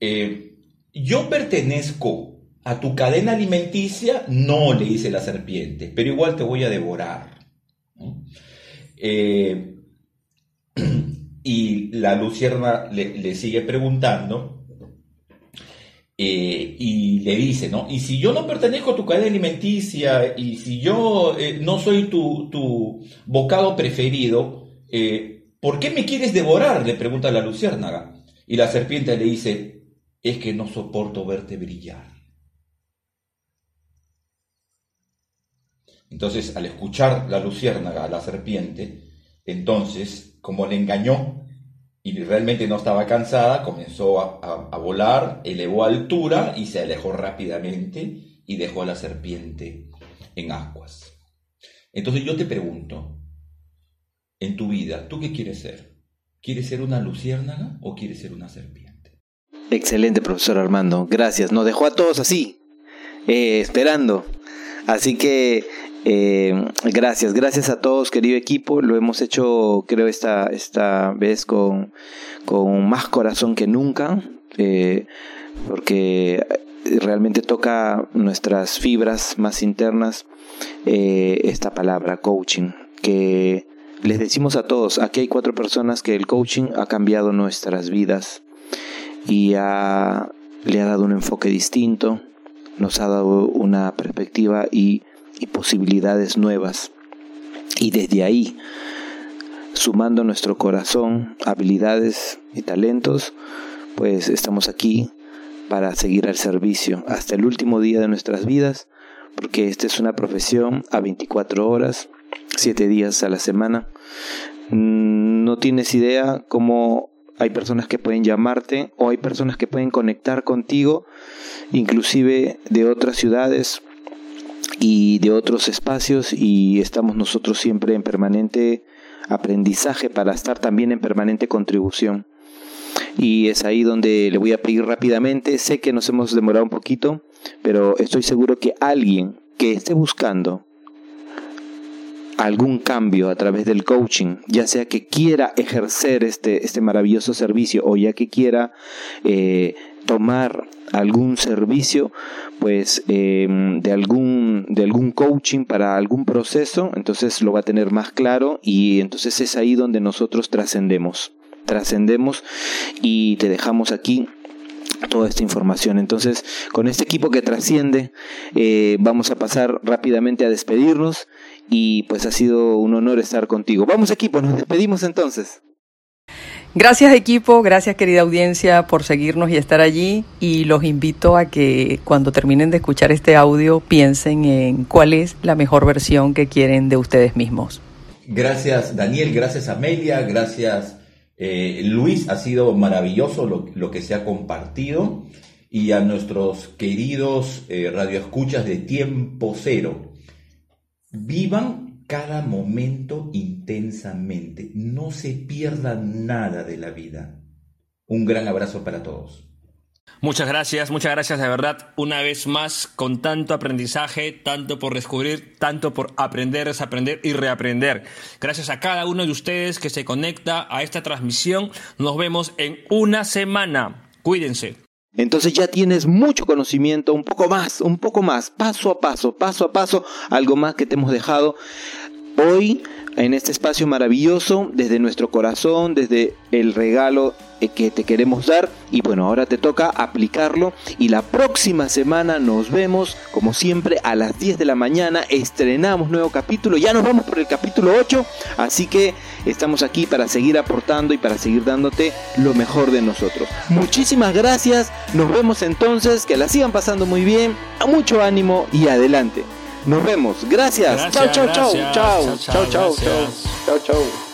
eh, yo pertenezco a tu cadena alimenticia, no, le dice la serpiente, pero igual te voy a devorar. Eh, y la lucierna le, sigue preguntando eh, y le dice, ¿no? Y si yo no pertenezco a tu cadena alimenticia y si yo no soy tu, tu bocado preferido, eh, ¿por qué me quieres devorar? Le pregunta la luciérnaga. Y la serpiente le dice, es que no soporto verte brillar. Entonces, al escuchar la luciérnaga a la serpiente, entonces, como le engañó y realmente no estaba cansada, comenzó a, volar, elevó altura y se alejó rápidamente y dejó a la serpiente en aguas. Entonces yo te pregunto, en tu vida, ¿tú qué quieres ser? ¿Quieres ser una luciérnaga o quieres ser una serpiente? Excelente, profesor Armando. Gracias. Nos dejó a todos así, eh, esperando. Así que eh, gracias, gracias a todos, querido equipo. Lo hemos hecho, creo, esta, esta vez con, con más corazón que nunca, eh, porque realmente toca nuestras fibras más internas esta palabra, coaching, que les decimos a todos, aquí hay cuatro personas que el coaching ha cambiado nuestras vidas y le ha dado un enfoque distinto, nos ha dado una perspectiva y y posibilidades nuevas. Y desde ahí, sumando nuestro corazón, habilidades y talentos, pues estamos aquí para seguir al servicio hasta el último día de nuestras vidas, porque esta es una profesión a 24 horas, 7 días a la semana. Mm, no tienes idea cómo hay personas que pueden llamarte o hay personas que pueden conectar contigo, inclusive de otras ciudades y de otros espacios y estamos nosotros siempre en permanente aprendizaje para estar también en permanente contribución. Y es ahí donde le voy a pedir rápidamente, sé que nos hemos demorado un poquito, pero estoy seguro que alguien que esté buscando algún cambio a través del coaching, ya sea que quiera ejercer este, este maravilloso servicio o ya que quiera eh, tomar algún servicio, pues em, de algún de algún coaching para algún proceso, entonces lo va a tener más claro y entonces es ahí donde nosotros trascendemos, trascendemos y te dejamos aquí toda esta información. Entonces, con este equipo que trasciende, eh, vamos a pasar rápidamente a despedirnos y pues ha sido un honor estar contigo. Vamos equipo, nos despedimos entonces. Gracias equipo, gracias querida audiencia por seguirnos y estar allí y los invito a que cuando terminen de escuchar este audio piensen en cuál es la mejor versión que quieren de ustedes mismos. Gracias Daniel, gracias Amelia, gracias eh, Luis, ha sido maravilloso lo, que se ha compartido y a nuestros queridos eh, radioescuchas de tiempo cero. Vivan cada momento intensamente. No se pierda nada de la vida. Un gran abrazo para todos. Muchas gracias, muchas gracias de verdad. Una vez más, con tanto aprendizaje, tanto por descubrir, tanto por aprender, desaprender y reaprender. Gracias a cada uno de ustedes que se conecta a esta transmisión. Nos vemos en una semana. Cuídense. Entonces ya tienes mucho conocimiento, un poco más, un poco más, paso a paso, paso a paso, algo más que te hemos dejado. Hoy en este espacio maravilloso, desde nuestro corazón, desde el regalo eh, que te queremos dar. Y bueno, ahora te toca aplicarlo. Y la próxima semana nos vemos, como siempre, a las 10 de la mañana. Estrenamos nuevo capítulo. Ya nos vamos por el capítulo 8. Así que estamos aquí para seguir aportando y para seguir dándote lo mejor de nosotros. Muchísimas gracias. Nos vemos entonces. Que la sigan pasando muy bien. A mucho ánimo y adelante. Nos vemos. Gracias. Chao, chao, chao. Chao, chao, chao, chao. Chao, chao.